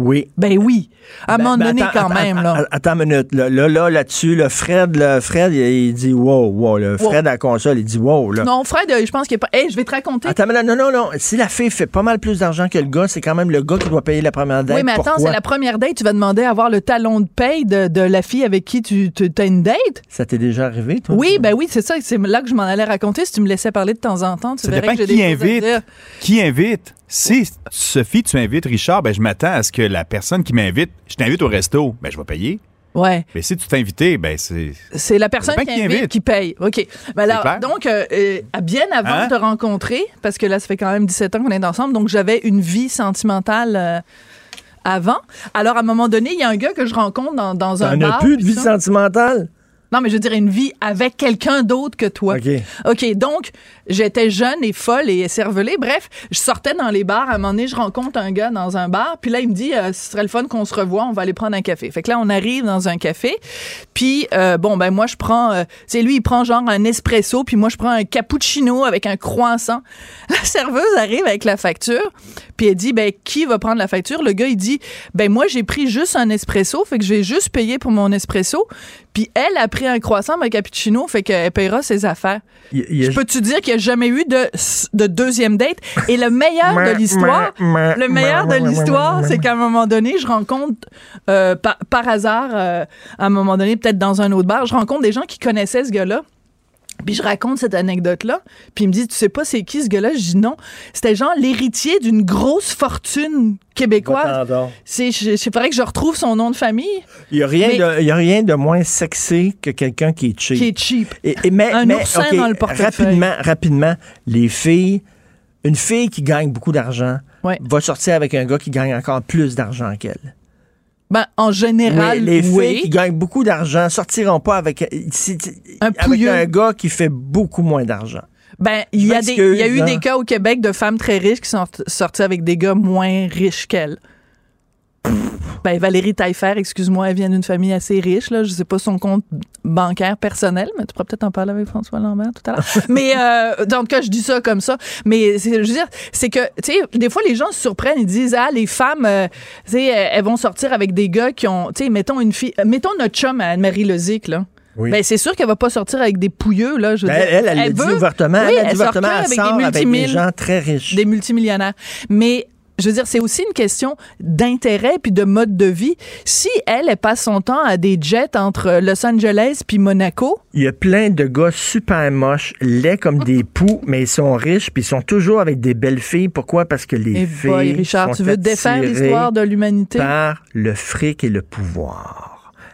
Oui.
Ben oui. À un
Ben,
moment
ben,
donné,
attends,
quand
attends,
même,
attends,
là.
Attends une minute. Là, là, là, là-dessus, le Fred, le Fred, il, dit wow, wow. Le
Wow.
Fred à la console, il dit wow. Là.
Non, Fred, euh, je pense qu'il est pas. Hey, je vais te raconter.
Attends, mais là, non, non, non. Si la fille fait pas mal plus d'argent que le gars, c'est quand même le gars qui doit payer la première date.
oui, mais attends, c'est la première date. Tu vas demander à avoir le talon de paye de, de la fille avec qui tu as une date?
Ça t'est déjà arrivé, toi?
Oui, ben oui, c'est ça. C'est là que je m'en allais raconter. Si tu me laissais parler de temps en temps, tu
Ça
verrais
dépend
que j'ai
qui invite. Qui invite? Si Sophie, tu invites Richard, ben je m'attends à ce que la personne qui m'invite, je t'invite au resto, ben je vais payer.
Ouais.
Mais si tu t'es invité, ben c'est.
C'est la personne qui
qui
invite,
invite.
qui paye. OK. Ben alors,
clair.
donc, euh, euh, bien avant
Hein?
de te rencontrer, parce que là, ça fait quand même 17 ans qu'on est ensemble, donc j'avais une vie sentimentale euh, avant. Alors, à un moment donné, il y a un gars que je rencontre dans, dans un
T'en as plus de vie
ça.
sentimentale?
Non, mais je veux dire une vie avec quelqu'un d'autre que toi.
OK.
OK, donc, j'étais jeune et folle et cervelée. Bref, je sortais dans les bars. À un moment donné, je rencontre un gars dans un bar. Puis là, il me dit, euh, ce serait le fun qu'on se revoie. On va aller prendre un café. Fait que là, on arrive dans un café. Puis, euh, bon, ben moi, je prends... euh, c'est lui, il prend genre un espresso. Puis moi, je prends un cappuccino avec un croissant. La serveuse arrive avec la facture. Puis elle dit, ben, qui va prendre la facture? Le gars, il dit, ben, moi, j'ai pris juste un espresso. Fait que je vais juste payer pour mon espresso. Puis elle a pris un croissant, un cappuccino. Fait qu'elle payera ses affaires.
Y
Je peux-tu dire qu'il n'y a jamais eu de, de deuxième date? Et le meilleur de l'histoire, le meilleur de l'histoire, c'est qu'à un moment donné, je rencontre, euh, par, par hasard, euh, à un moment donné, peut-être dans un autre bar, je rencontre des gens qui connaissaient ce gars-là. Puis je raconte cette anecdote-là. Puis il me dit, tu sais pas c'est qui ce gars-là? Je dis non. C'était genre l'héritier d'une grosse fortune québécoise. C'est, je, je faudrait que je retrouve son nom de famille.
Il n'y a, rien
Mais-
de- y a rien de moins sexy que quelqu'un qui est cheap.
Qui est cheap.
Et, et mais,
Un
mais,
oursin dans le portefeuille.
Rapidement, rapidement, les filles, une fille qui gagne beaucoup d'argent
Ouais.
va sortir avec un gars qui gagne encore plus d'argent qu'elle.
Ben, en général,
Oui, les
oui.
filles qui gagnent beaucoup d'argent sortiront pas avec,
Un
avec
pouilleux.
un gars qui fait beaucoup moins d'argent.
Ben, il y, a des-
m'excuse,
il y a eu
hein.
des cas au Québec de femmes très riches qui sont sorties avec des gars moins riches qu'elles. Ben, Valérie Taillefer, excuse-moi, elle vient d'une famille assez riche, là. Je sais pas son compte bancaire personnel, mais tu pourras peut-être en parler avec François Lambert tout à l'heure. mais, euh, dans le cas, je dis ça comme ça. Mais, je veux dire, c'est que, tu sais, des fois, les gens se surprennent, ils disent, ah, les femmes, euh, tu sais, elles elles vont sortir avec des gars qui ont, tu sais, mettons une fille, euh, mettons notre chum à Anne-Marie Lezic, là.
Oui.
Ben, c'est sûr qu'elle va pas sortir avec des pouilleux, là. Je veux
Ben,
dire.
elle, elle, elle, le dit
veut-
ouvertement.
Oui,
elle, a dit
elle sort
ouvertement, elle
avec
sort
des
avec des gens très riches.
des multimillionnaires. Mais je veux dire, c'est aussi une question d'intérêt puis de mode de vie. Si elle, elle passe son temps à des jets entre Los Angeles puis Monaco,
Il y a plein de gars super moches, laids comme des poux, mais ils sont riches, puis ils sont toujours avec des belles filles. Pourquoi? Parce que les
et
filles
boy, Richard,
sont
tu veux défaire l'histoire de l'humanité?
par le fric et le pouvoir.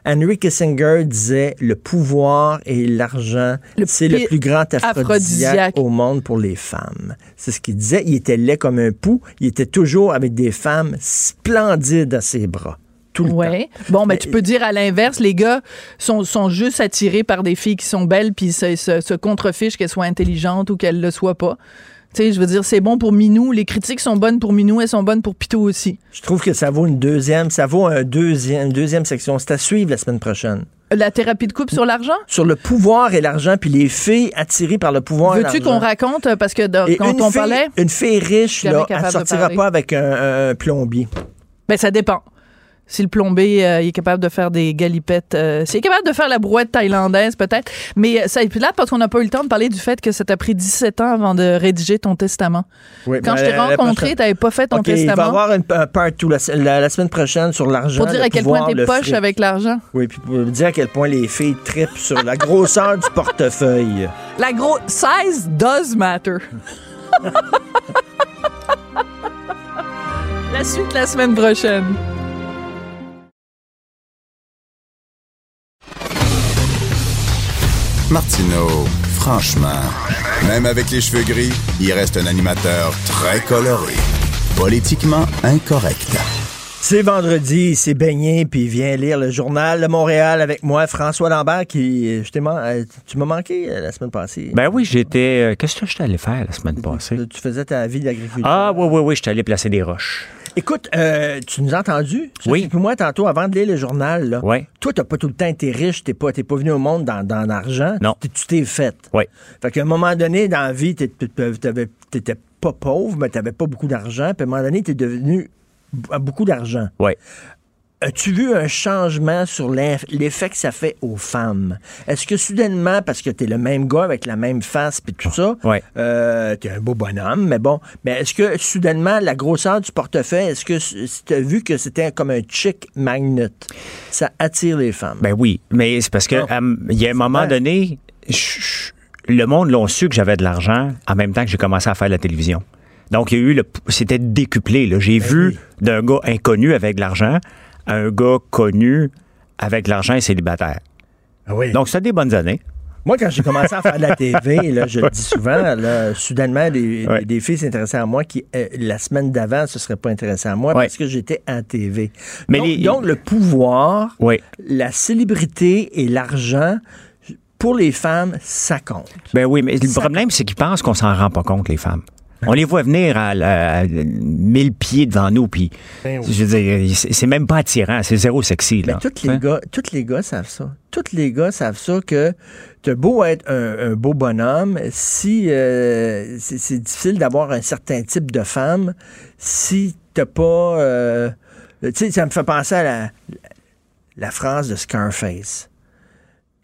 Henry Kissinger disait le pouvoir et l'argent, c'est le plus grand aphrodisiaque,
aphrodisiaque.
au monde pour les femmes. C'est ce qu'il disait. Il était laid comme un pou. Il était toujours avec des femmes splendides à ses bras. Tout le temps.
Ouais. Bon, ben, tu peux dire à l'inverse, les gars sont, sont juste attirés par des filles qui sont belles puis se, se, se contrefichent qu'elles soient intelligentes ou qu'elles le soient pas. Tu sais, je veux dire, c'est bon pour Minou. Les critiques sont bonnes pour Minou, elles sont bonnes pour Pitou aussi.
Je trouve que ça vaut une deuxième, ça vaut un deuxième, une deuxième section. C'est à suivre la semaine prochaine.
La thérapie de couple sur l'argent?
Sur le pouvoir et l'argent, puis les filles attirées par le pouvoir et
Veux-tu qu'on raconte, parce que quand on
fille,
parlait,
Une fille riche, là, elle
de
sortira pas avec un, un plombier.
ben ça dépend. Si le plombier euh, il est capable de faire des galipettes, euh, s'il est capable de faire la brouette thaïlandaise peut-être, mais euh, ça est plus là parce qu'on n'a pas eu le temps de parler du fait que ça t'a pris 17 ans avant de rédiger ton testament.
Oui,
Quand je t'ai rencontré,
prochaine-
t'avais pas fait ton
OK, il va y
testament.
avoir une, un part two la, la- la semaine prochaine sur l'argent.
Pour dire à quel point t'es poche
fric.
avec l'argent.
Oui, puis pour dire à quel point les filles tripent sur la grosseur du portefeuille.
La grosse size does matter. la suite la semaine prochaine.
Martineau, franchement, même avec les cheveux gris, il reste un animateur très coloré. Politiquement incorrect.
C'est vendredi, c'est baigné, puis viens lire le journal de Montréal avec moi, François Lambert, qui, je man- euh, tu m'as manqué euh, la semaine passée.
Ben oui, j'étais. euh, Qu'est-ce que j'étais allé faire la semaine passée?
Tu faisais ta vie d'agriculteur.
Ah, oui, oui, oui, j'étais allé placer des roches.
Écoute, euh, tu nous as entendu?
Oui.
Puis moi, tantôt, avant de lire le journal, là,
Oui.
toi, t'as pas tout le temps été riche, t'es pas, t'es pas venu au monde dans, dans l'argent.
Non.
Tu t'es fait.
Oui.
Fait qu'à un moment donné, dans la vie, t'étais pas pauvre, mais t'avais pas beaucoup d'argent. Puis à un moment donné, t'es devenu beaucoup d'argent.
Oui.
As-tu vu un changement sur l'eff- l'effet que ça fait aux femmes? Est-ce que soudainement, parce que t'es le même gars avec la même face puis tout ça,
Ouais.
euh, t'es un beau bonhomme, mais bon, mais est-ce que soudainement, la grosseur du portefeuille, est-ce que tu as vu que c'était comme un chick magnet? Ça attire les femmes.
Ben oui, mais c'est parce que euh, il y a un moment
vrai.
donné, je- le monde l'ont su que j'avais de l'argent en même temps que j'ai commencé à faire la télévision. Donc, il y a eu le. C'était décuplé. J'ai vu
Ben oui.
d'un gars inconnu avec de l'argent à un gars connu avec l'argent et célibataire.
Ah oui.
Donc, c'était des bonnes années.
Moi, quand j'ai commencé à faire de la TV, là, je le dis souvent, là, soudainement, des,
Ouais.
des- des filles s'intéressaient à moi qui, euh, la semaine d'avant, se seraient pas intéressées à moi
Ouais.
parce que j'étais en TV.
Mais
donc,
les-
donc, le pouvoir, la célébrité et l'argent, pour les femmes, ça compte.
Ben oui, mais le
Ça-
problème, c'est qu'ils pensent qu'on s'en rend pas compte, les femmes. On les voit venir à, à- à 1000 pieds devant nous, puis
Ben oui.
je veux dire, c'est même pas attirant, c'est zéro sexy.
Mais
Là.
tous les
Hein?
gars, tous les gars savent ça. Tous les gars savent ça que t'as beau être un, un beau bonhomme, si euh, c'est difficile d'avoir un certain type de femme, si t'as pas, euh, tu sais, ça me fait penser à la, la phrase de Scarface.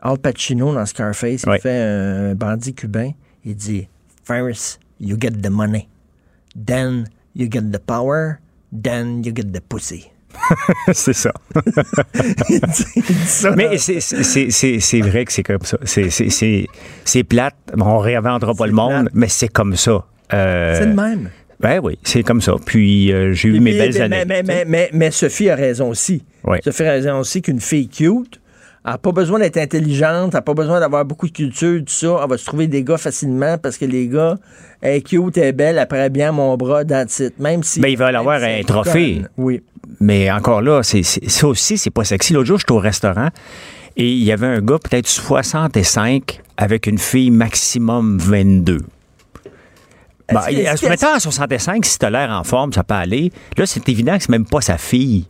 Al Pacino dans Scarface, il fait un bandit cubain. Il dit First, you get the money. Then, you get the power. Then, you get the pussy.
c'est ça.
ça.
Mais c'est- vrai que c'est comme ça. C'est- plate. On réinventera pas le monde,
plate.
mais c'est comme ça. Euh,
C'est le même.
Ben oui, c'est comme ça. Puis euh, j'ai eu mes belles
mais,
années.
Mais, mais, mais, Sophie a raison aussi. Sophie a raison aussi qu'une fille cute n'a pas besoin d'être intelligente, n'a pas besoin d'avoir beaucoup de culture, tout ça. Elle va se trouver des gars facilement parce que les gars, elle est cute, elle est belle, elle prend bien mon bras, it. Même si.
Ben, ils veulent avoir
si
un
elle
trophée.
conne. Oui.
Mais encore là, c'est c'est- ça aussi, c'est pas sexy. L'autre jour, j'étais au restaurant et il y avait un gars, peut-être 65, avec une fille maximum 22. Bon,
Est-ce que-
il-
est-ce
se mettant à 65, si t'as l'air en forme, ça peut aller. Là, c'est évident que c'est même pas sa fille.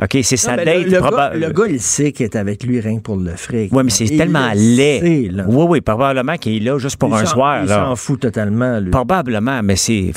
OK, c'est sa
Non, mais
date.
le, gars, le gars, il sait qu'il est avec lui rien que pour le fric.
Oui, mais c'est tellement
le
laid.
sait, là.
Oui, oui, probablement qu'il est là juste pour
Il
un soir.
Il s'en fout totalement, lui.
Probablement, mais c'est.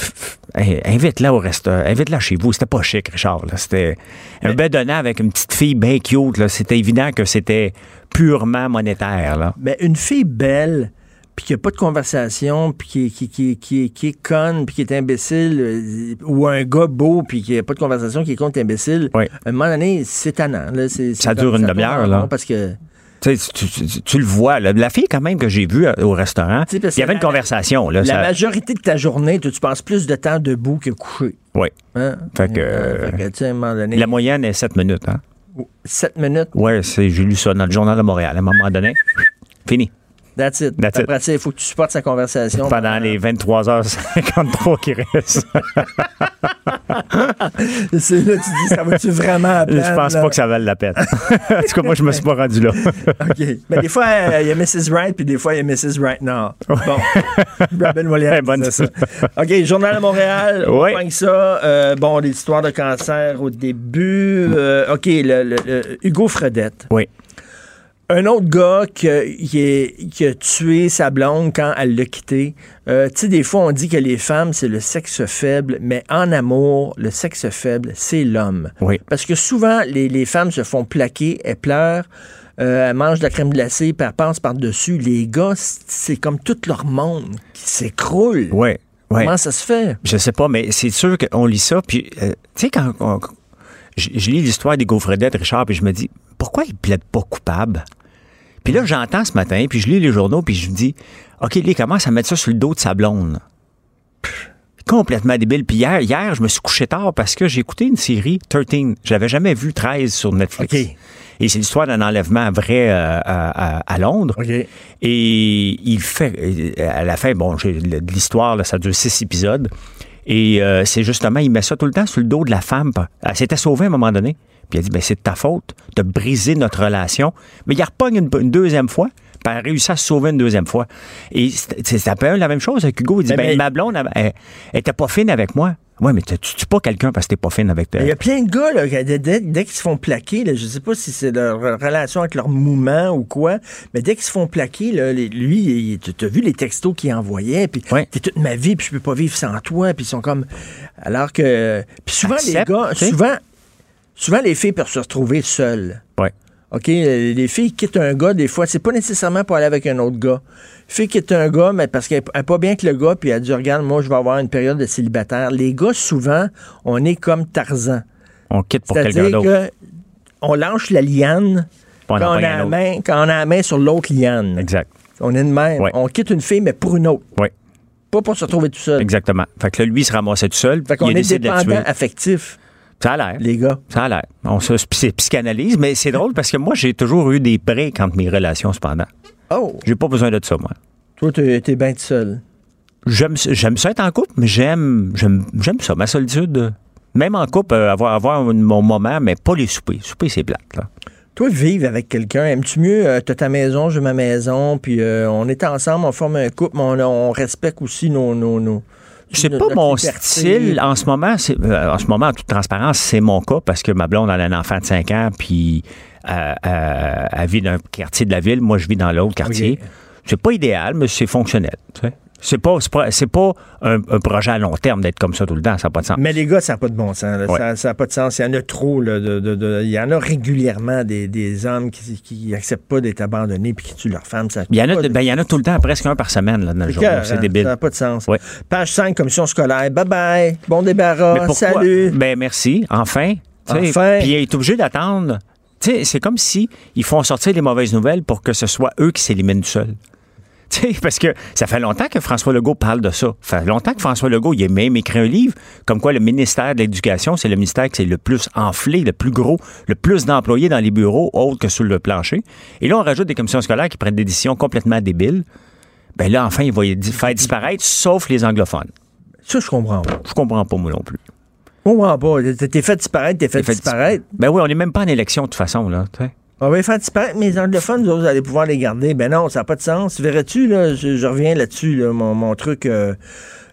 hey, Invite-la au restaurant. Invite-la chez vous. C'était pas chic, Richard. C'était un bedonnant avec une petite fille bien cute. C'était évident que c'était purement monétaire. Là.
Mais une fille belle, puis qui n'a pas de conversation, puis qui, qui, qui, qui, qui est conne, puis qui est imbécile, euh, ou un gars beau, puis qui n'a pas de conversation, qui est con, est imbécile,
Oui.
à un moment donné, c'est tannant. Là, c'est-
Ça dure une demi-heure, là.
Parce que
Tu, sais, tu- le vois. là. La fille, quand même, que j'ai vue euh, au restaurant, il y avait une
la-
conversation. Là,
la
ça-
majorité de ta journée, tu, tu passes plus de temps debout que couché.
Oui.
Hein?
Fait que,
Euh, fait que, tu sais, à un moment donné,
La moyenne est 7 minutes. Hein?
7 minutes,
Oui, j'ai lu ça dans le Journal de Montréal. À un moment donné, fini.
That's it.
That's.
Après il faut que tu supportes sa conversation.
Pendant les 23h53 qui restent.
C'est là, tu dis, ça va-tu vraiment à
Je
peine,
pense
là?
pas que ça vale la peine. en tout cas, moi, je me suis pas rendu là.
OK. Mais des fois, euh, il y a Mrs. Wright, puis des fois, il y a Mrs. Wright Now. Bon. Robin Williams
bonne
ça. OK, Journal de Montréal. On
Oui.
pogne ça. Euh, bon, des histoires de cancer au début. Euh, OK, le, le- le- Hugo Fredette.
Oui.
Un autre gars qui a, qui est- qui a tué sa blonde quand elle l'a quitté. Euh, tu sais, des fois, on dit que les femmes, c'est le sexe faible, mais en amour, le sexe faible, c'est l'homme.
Oui.
Parce que souvent, les, les femmes se font plaquer, elles pleurent, euh, elles mangent de la crème glacée, puis elles passent par-dessus. Les gars, c'est comme tout leur monde qui s'écroule.
Oui. Oui.
Comment ça se fait?
Je sais pas, mais c'est sûr qu'on lit ça. Puis, euh, tu sais, quand on- je, je lis l'histoire des gaufredettes, Richard, puis je me dis, pourquoi ils plaident pas coupables? Puis là, j'entends ce matin, puis je lis les journaux, puis je me dis, OK, lui, il commence à mettre ça sur le dos de sa blonde. Pff, Complètement débile. Puis hier, hier, je me suis couché tard parce que j'ai écouté une série, 13. Je l'avais jamais vu, 13 sur Netflix. Et c'est l'histoire d'un enlèvement vrai euh, à, à- à Londres. Et il fait, à la fin, bon, l'histoire, ça dure six épisodes. Et euh, c'est justement, il met ça tout le temps sur le dos de la femme. Elle s'était sauvée à un moment donné. Puis elle dit, ben, c'est de ta faute de briser notre relation. Mais il repogne une, une deuxième fois. Puis elle a réussi à se sauver une deuxième fois. Et c'est un peu la même chose avec Hugo. Il dit,
Mais-
ben,
mais-
ma blonde, elle, était pas fine avec moi. Ouais, mais tu tues pas quelqu'un parce que t'es pas fine avec toi.
Il y a plein de gars, là, dès, dès- dès qu'ils se font plaquer, là, je sais pas si c'est leur relation avec leur mouvement ou quoi, mais dès qu'ils se font plaquer, là, les- lui, tu as vu les textos qu'il envoyait, puis
Ouais.
t'es toute ma vie, puis je peux pas vivre sans toi, puis ils sont comme... Alors que... Puis souvent,
Accepte,
les gars, souvent, souvent, les filles peuvent se retrouver seules.
Ouais.
OK, euh, les filles quittent un gars, des fois, c'est pas nécessairement pour aller avec un autre gars. Fille quitte un gars, mais parce qu'elle n'est pas bien que le gars, puis elle dit, regarde, moi, je vais avoir une période de célibataire. Les gars, souvent, on est comme Tarzan.
On quitte pour quelqu'un d'autre.
que on lâche la liane
on
quand on, a la main, quand on a la main sur l'autre liane.
Exact.
On est de même.
Ouais.
On quitte une fille, mais pour une autre.
Oui,
Pas pour se retrouver tout seul.
exactement. Fait que là, lui, il se ramassait tout seul.
Fait qu'on est dépendant affectif,
Ça a l'air.
les gars.
Ça a l'air. On se psy- psychanalyse, mais c'est drôle parce que moi, j'ai toujours eu des breaks entre mes relations, cependant.
Oh!
J'ai pas besoin de ça, moi.
Toi, t'es t'es bien tout seul.
J'aime j'aime ça être en couple, mais j'aime j'aime j'aime ça, ma solitude. Même en couple, euh, avoir, avoir mon moment, mais pas les soupers. Souper, c'est plate, là.
Toi, vivre avec quelqu'un, aimes-tu mieux, euh, t'as ta maison, j'ai ma maison, puis euh, on est ensemble, on forme un couple, mais on, on respecte aussi nos... nos, nos
C'est pas mon
liberté.
style en ce moment. c'est- euh, en ce moment, en toute transparence, c'est mon cas parce que ma blonde elle a un enfant de 5 ans, puis euh, euh, elle vit dans un quartier de la ville. Moi, je vis dans l'autre quartier. C'est pas idéal, mais c'est fonctionnel. tu sais. C'est pas, c'est pas, un, un projet à long terme d'être comme ça tout le temps. Ça n'a pas de sens.
Mais les gars, ça n'a pas de bon sens.
Ouais.
Ça n'a pas de sens. Il y en a trop. là, de- de- de- il y en a régulièrement des, des hommes qui n'acceptent pas d'être abandonnés puis qui tuent leur femme. Ça
Il y, en a,
de-
ben, il y en a tout le temps, presque un par semaine là, dans le journal. C'est débile.
Ça n'a pas de sens.
Ouais.
Page 5, commission scolaire. Bye bye. Bon débarras. Salut.
Ben merci, enfin.
Enfin.
Puis il est obligé d'attendre. C'est comme si ils font sortir les mauvaises nouvelles pour que ce soit eux qui s'éliminent seuls. Parce que ça fait longtemps que François Legault parle de ça. Ça fait longtemps que François Legault, il a même écrit un livre comme quoi le ministère de l'Éducation, c'est le ministère qui est le plus enflé, le plus gros, le plus d'employés dans les bureaux, autres que sur le plancher. Et là, on rajoute des commissions scolaires qui prennent des décisions complètement débiles. Ben là, enfin, il va faire disparaître, sauf les anglophones.
Ça, je comprends pas.
Je comprends pas, moi non plus.
Je comprends pas. T'es- fait disparaître, t'es fait, disparaître.
Ben oui, on n'est même pas en élection de toute façon, là.
On va les faire disparaître, mais les anglophones, vous allez pouvoir les garder. Ben non, ça n'a pas de sens. Verrais-tu, là, je, je reviens là-dessus, là, mon, mon truc, euh,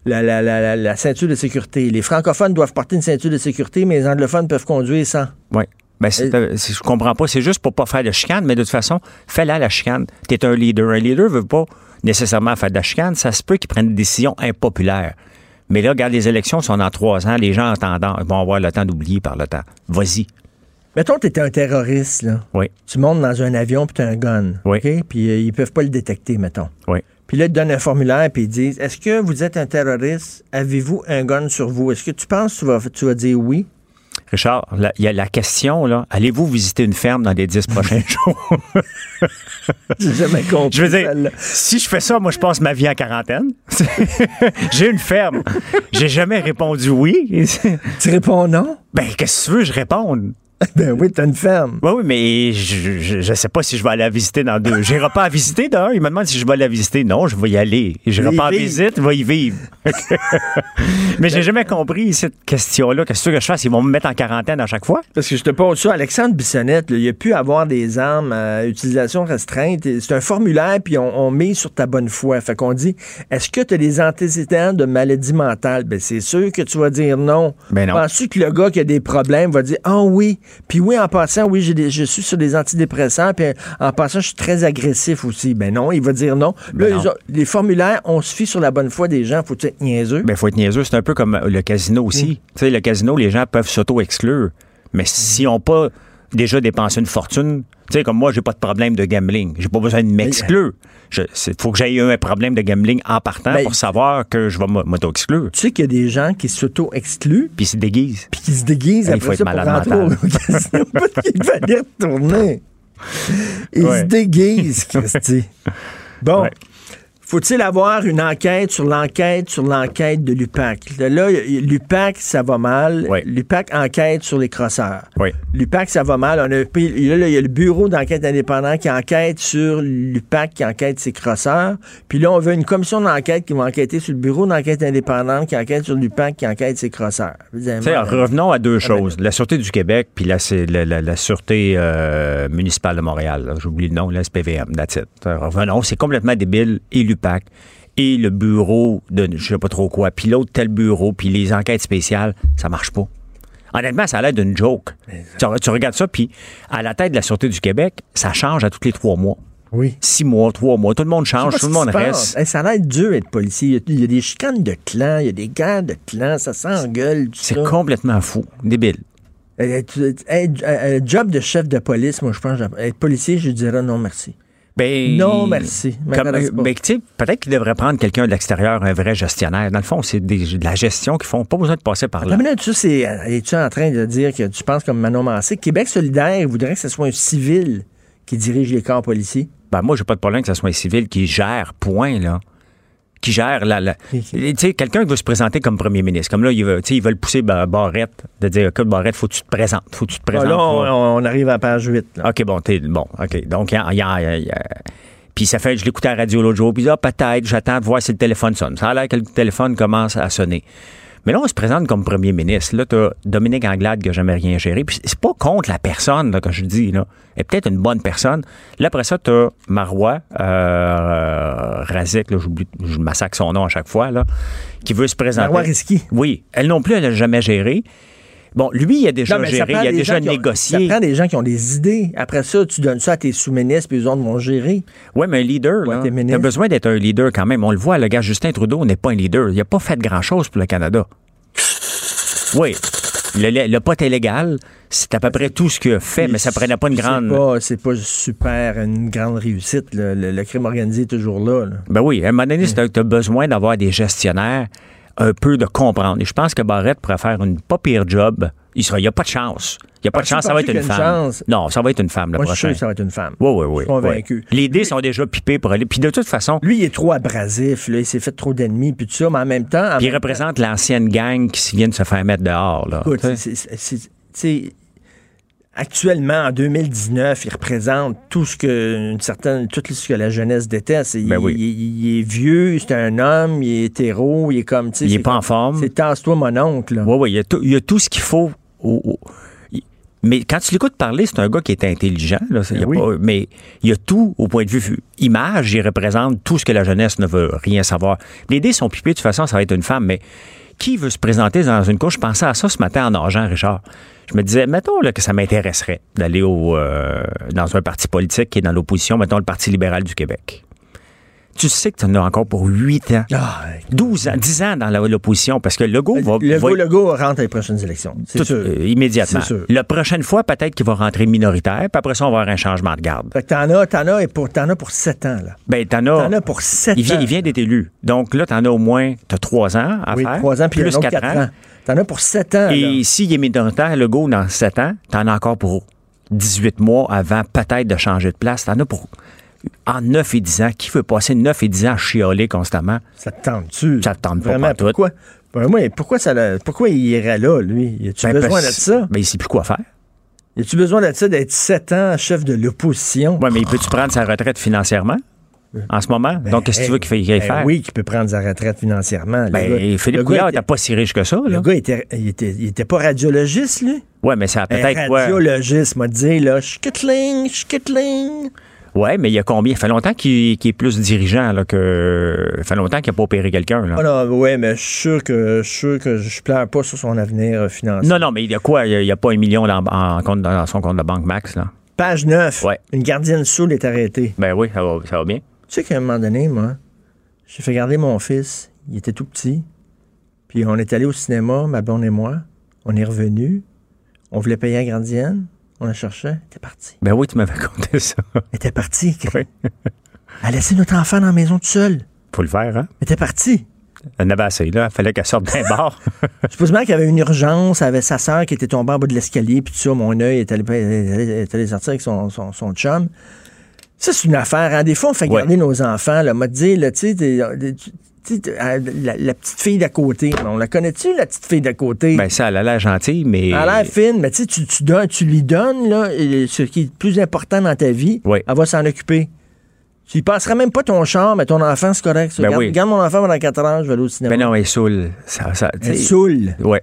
la, la, la, la, la ceinture de sécurité. Les francophones doivent porter une ceinture de sécurité, mais les anglophones peuvent conduire sans.
Oui. Ben, c'est, euh, c'est- je comprends pas. C'est juste pour pas faire de chicane, mais de toute façon, fais-la la chicane. Tu es un leader. Un leader veut pas nécessairement faire de la chicane. Ça se peut qu'il prenne des décisions impopulaires. Mais là, regarde, les élections sont dans trois ans. Les gens entendant, vont avoir le temps d'oublier par le temps. Vas-y.
Mettons, t'es un terroriste, là.
Oui.
Tu montes dans un avion, puis t'as un gun.
Oui.
OK? Puis euh, ils peuvent pas le détecter, mettons.
Oui.
Puis là, ils te donnent un formulaire, puis ils disent Est-ce que vous êtes un terroriste? Avez-vous un gun sur vous? Est-ce que tu penses que tu vas, tu vas dire oui?
Richard, il y a la question, là. Allez-vous visiter une ferme dans les dix prochains jours?
J'ai jamais compris.
Je veux dire,
celle-là.
si je fais ça, moi, je passe ma vie en quarantaine. J'ai une ferme. J'ai jamais répondu oui.
Tu réponds non?
Ben, qu'est-ce que tu veux, je réponde.
Ben oui, t'as une ferme.
Oui, oui, mais je, je, je sais pas si je vais aller la visiter dans deux. J'irai pas à visiter d'un. Il me demande si je vais la visiter. Non, je vais y aller. Je
Y
pas
vivre.
visite, je vais y vivre. mais j'ai jamais compris cette question-là. Qu'est-ce que je fasse? Ils vont me mettre en quarantaine à chaque fois?
Parce que je te pose ça, Alexandre Bissonnette, là, il a pu avoir des armes à utilisation restreinte. C'est un formulaire, puis on, on met sur ta bonne foi. Fait qu'on dit, est-ce que tu as des antécédents de maladie mentale? Ben, c'est sûr que tu vas dire non.
Ben non.
Penses-tu que le gars qui a des problèmes va dire, ah oui, puis oui, en passant, oui, des- je suis sur des antidépresseurs, puis en passant, je suis très agressif aussi. Ben non, il va dire non.
Ben
là,
non.
Les, formulaires, on se fie sur la bonne foi des gens. Faut être niaiseux?
Ben, faut être niaiseux. C'est un peu comme le casino aussi. Tu sais, le casino, les gens peuvent s'auto-exclure. Mais s'ils n'ont pas déjà dépensé une fortune, tu sais, comme moi, j'ai pas de problème de gambling. J'ai pas besoin de m'exclure. Il faut que j'aie un problème de gambling en partant
Ben,
pour savoir que je vais m'auto-exclure.
Tu sais qu'il y a des gens qui s'auto-excluent,
Puis ils se déguisent.
puis qui se déguisent
Il
après
faut être malade mental.
qu'il fallait retourner. Ils
Ouais.
se déguisent, Christy. Bon.
Ouais.
Faut-il avoir une enquête sur l'enquête sur l'enquête de l'UPAC? Là, l'UPAC, ça va mal.
Ouais.
L'UPAC enquête sur les crosseurs.
Oui.
L'UPAC, ça va mal. On a là, il y a le bureau d'enquête indépendant qui enquête sur l'UPAC, qui enquête ses crosseurs. Puis là, on veut une commission d'enquête qui va enquêter sur le bureau d'enquête indépendante qui enquête sur l'UPAC, qui enquête ses crosseurs. Hein?
revenons à deux choses. La Sûreté du Québec, puis la, la, la- la Sûreté euh, municipale de Montréal. J'oublie le nom, la SPVM, that's it. Euh, Revenons, c'est complètement débile. Et et le bureau de je sais pas trop quoi, puis l'autre tel bureau, puis les enquêtes spéciales, ça marche pas. Honnêtement, ça a l'air d'une joke. Tu, tu regardes ça, puis à la tête de la Sûreté du Québec, ça change à tous les trois mois.
Oui.
Six mois, trois mois, tout le monde change, tout le monde reste.
Hey, ça a l'air dur être policier. Il y a- des chicanes de clans, il y a des guerres de clans, ça s'engueule.
C'est complètement fou, débile.
Euh, hey, euh, job de chef de police, moi, je pense, être policier, je dirais non, merci.
Ben,
Non, merci.
Ben, tu sais, peut-être qu'il devrait prendre quelqu'un de l'extérieur, un vrai gestionnaire. Dans le fond, c'est de la gestion qu'ils font. Pas besoin de passer par là.
Minute, tu es-tu en train de dire que tu penses comme Manon Massé? Québec solidaire voudrait que ce soit un civil qui dirige les corps policiers?
Ben, moi, j'ai pas de problème que ce soit un civil qui gère, point, là. Qui gère la. la- Tu sais, quelqu'un qui veut se présenter comme premier ministre. Comme là, ils veulent, tu sais, ils veulent pousser Ba- Barrette, de dire, écoute, Barrette, faut que tu te présentes. Faut que tu te
Ah,
présentes.
là, on, arrive à la page 8. là.
OK, bon, t'es bon. OK. Donc, il y a- il y a- il y a- Puis ça fait, je l'écoutais à la radio l'autre jour, puis ah, peut-être, j'attends de voir si le téléphone sonne. Ça a l'air que le téléphone commence à sonner. Mais là, on se présente comme premier ministre. Là, t'as Dominique Anglade qui n'a jamais rien géré. Puis c'est pas contre la personne là, que je dis. Là. Elle est peut-être une bonne personne. Là, après ça, t'as Marois, euh, Razek, là, j'oublie, je massacre son nom à chaque fois, là, qui veut se présenter.
Marois Risky.
Oui. Elle non plus, elle n'a jamais géré. Bon, lui, il a déjà
Non,
géré, il a déjà
ont-
négocié.
ça prend des gens qui ont des idées. Après ça, tu donnes ça à tes sous-ministres, puis les autres vont gérer.
Oui, mais un leader,
Ouais,
là,
t'es
t'as
ministre.
besoin d'être un leader quand même. On le voit, le gars Justin Trudeau n'est pas un leader. Il n'a pas fait grand-chose pour le Canada. Oui. Le- le- Le, pote illégal, c'est à peu près tout ce qu'il a fait, mais ça prenait pas une grande...
C'est pas, pas super une grande réussite. Le, le crime organisé est toujours là. là.
Ben oui, à un moment donné, tu as besoin d'avoir des gestionnaires un peu de comprendre. Et je pense que Barrette pourrait faire une pas pire job. Il n'y a pas de chance. Il n'y a pas de chance, ça va être une femme.
chance?
Non, ça va être une femme, le
Moi, je suis sûr
prochain.
que ça va être une femme.
Oui, oui, oui.
Je suis convaincu.
oui. Les dés sont déjà pipés pour aller. Puis de toute façon,
Lui, il est trop abrasif. Là. Il s'est fait trop d'ennemis, puis tout ça, mais en même temps... en
puis il représente l'ancienne gang qui vient de se faire mettre dehors. Là.
Écoute, c'est- actuellement, en 2019, il représente tout ce que une certaine, tout ce que la jeunesse déteste. Il,
Ben oui.
il- il est vieux, c'est un homme, il est hétéro, il est comme, tu sais,
Il est pas
comme-
en forme.
C'est tasse-toi mon oncle. là.
Oui, oui, il y a tout, il y a tout ce qu'il faut. mais quand tu l'écoutes parler, c'est un gars qui est intelligent. Là, il y a
Ben oui.
pas- mais il y a tout au point de vue image. Il représente tout ce que la jeunesse ne veut rien savoir. Les dés sont pipés, de toute façon, ça va être une femme. Mais qui veut se présenter dans une cour? Je pensais à ça ce matin en argent, Richard. Je me disais, mettons là, que ça m'intéresserait d'aller au, euh, dans un parti politique qui est dans l'opposition, mettons le Parti libéral du Québec. Tu sais que tu en as encore pour 8 ans.
Ah,
12 ans, 10 ans dans l'opposition, parce que Legault va...
le
va-
go, le go rentre à les prochaines élections. C'est sûr.
euh, immédiatement.
Sûr.
La prochaine fois, peut-être qu'il va rentrer minoritaire, puis après ça, on va avoir un changement de garde.
Fait que t'en as, t'en as, et pour, t'en as pour 7 ans, là.
Ben, t'en as.
T'en as pour 7
il vient,
ans.
il vient d'être élu. Donc là, t'en as au moins, t'as trois ans à
oui,
faire.
3 ans, puis
plus
un autre
4
4
ans.
ans. T'en as pour 7 ans,
Et s'il est minoritaire, le go, dans 7 ans, t'en as encore pour 18 mois avant peut-être de changer de place. T'en as pour. En 9 et 10 ans. Qui veut passer 9 et 10 ans à chialer constamment?
Ça te tente-tu?
Ça te tente pas
Vraiment,
pantoute.
pourquoi? Ben, pourquoi, ça, pourquoi il irait là, lui? Y a-tu
Ben,
besoin de ça?
Ben, il sait plus quoi faire.
Y a-tu besoin de ça, d'être 7 ans chef de l'opposition?
Ouais, mais il peut-tu prendre sa retraite financièrement en ce moment? Donc, qu'est-ce que tu veux qu'il fasse-
Ben
faire?
oui, qu'il peut prendre sa retraite financièrement.
Ben,
gars-
Philippe Couillard
était-
n'était pas si riche que ça.
Le gars, était, il, était, il était pas radiologiste, lui?
Ouais, mais ça a peut-être quoi?
radiologiste m'a dit, là, schkittling, schkittling.
Ouais, mais il y a combien? Ça fait longtemps qu'il est plus dirigeant là, que. Ça fait longtemps qu'il n'a pas opéré quelqu'un. là.
Ah non, ouais, mais je suis sûr que je suis sûr que je pleure pas sur son avenir euh, financier.
Non, non, mais il y a quoi? Il n'y a, pas un million dans, en compte- dans son compte de banque max, là.
Page 9.
Ouais.
Une gardienne saoule est arrêtée.
Ben oui, ça va, ça va bien.
Tu sais qu'à un moment donné, moi, j'ai fait garder mon fils. Il était tout petit. Puis on est allé au cinéma, ma blonde et moi. On est revenu. On voulait payer la gardienne. On la cherchait. Elle était partie.
Ben oui, tu m'avais conté ça.
Elle était partie.
Oui.
Elle a laissé notre enfant dans la maison tout seul.
Faut le faire, hein?
Elle était partie.
Elle en avait assez, là. Il fallait qu'elle sorte d'un bar.
Supposément qu'il y avait une urgence, elle avait sa sœur qui était tombée en bas de l'escalier, puis tout ça, mon œil est allé, sortir avec son, son, son chum. Ça, c'est une affaire. Hein. Des fois, on fait
Ouais.
garder nos enfants. Là, m'a dit, là, tu sais, t'es- la, la petite fille d'à côté. On la connais-tu, la petite fille d'à côté?
ben ça, elle a l'air gentille, mais.
Elle a l'air fine, mais tu tu, donnes- tu lui donnes là, ce qui est le plus important dans ta vie.
Oui.
Elle va s'en occuper. Tu y passeras même pas ton char, mais ton enfant, c'est correct.
Ben
garde,
oui.
garde mon enfant pendant 4 heures, je vais aller au cinéma.
Ben non, elle est saoule. Ça,
Elle saoule.
Ouais.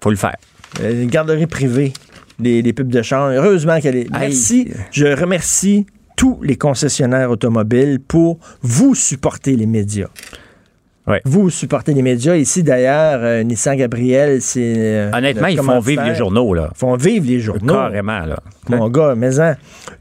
Faut le faire.
Euh, Une garderie privée, les, les pubs de char. Heureusement qu'elle est.
Aïe.
Merci. Je remercie tous les concessionnaires automobiles pour vous supporter les médias.
Ouais.
Vous supportez les médias. Ici, d'ailleurs, euh, Nissan Gabriel, c'est. euh,
Honnêtement, ils font vivre les journaux, là.
Ils font vivre les journaux.
Carrément, là.
Mon gars, mais hein.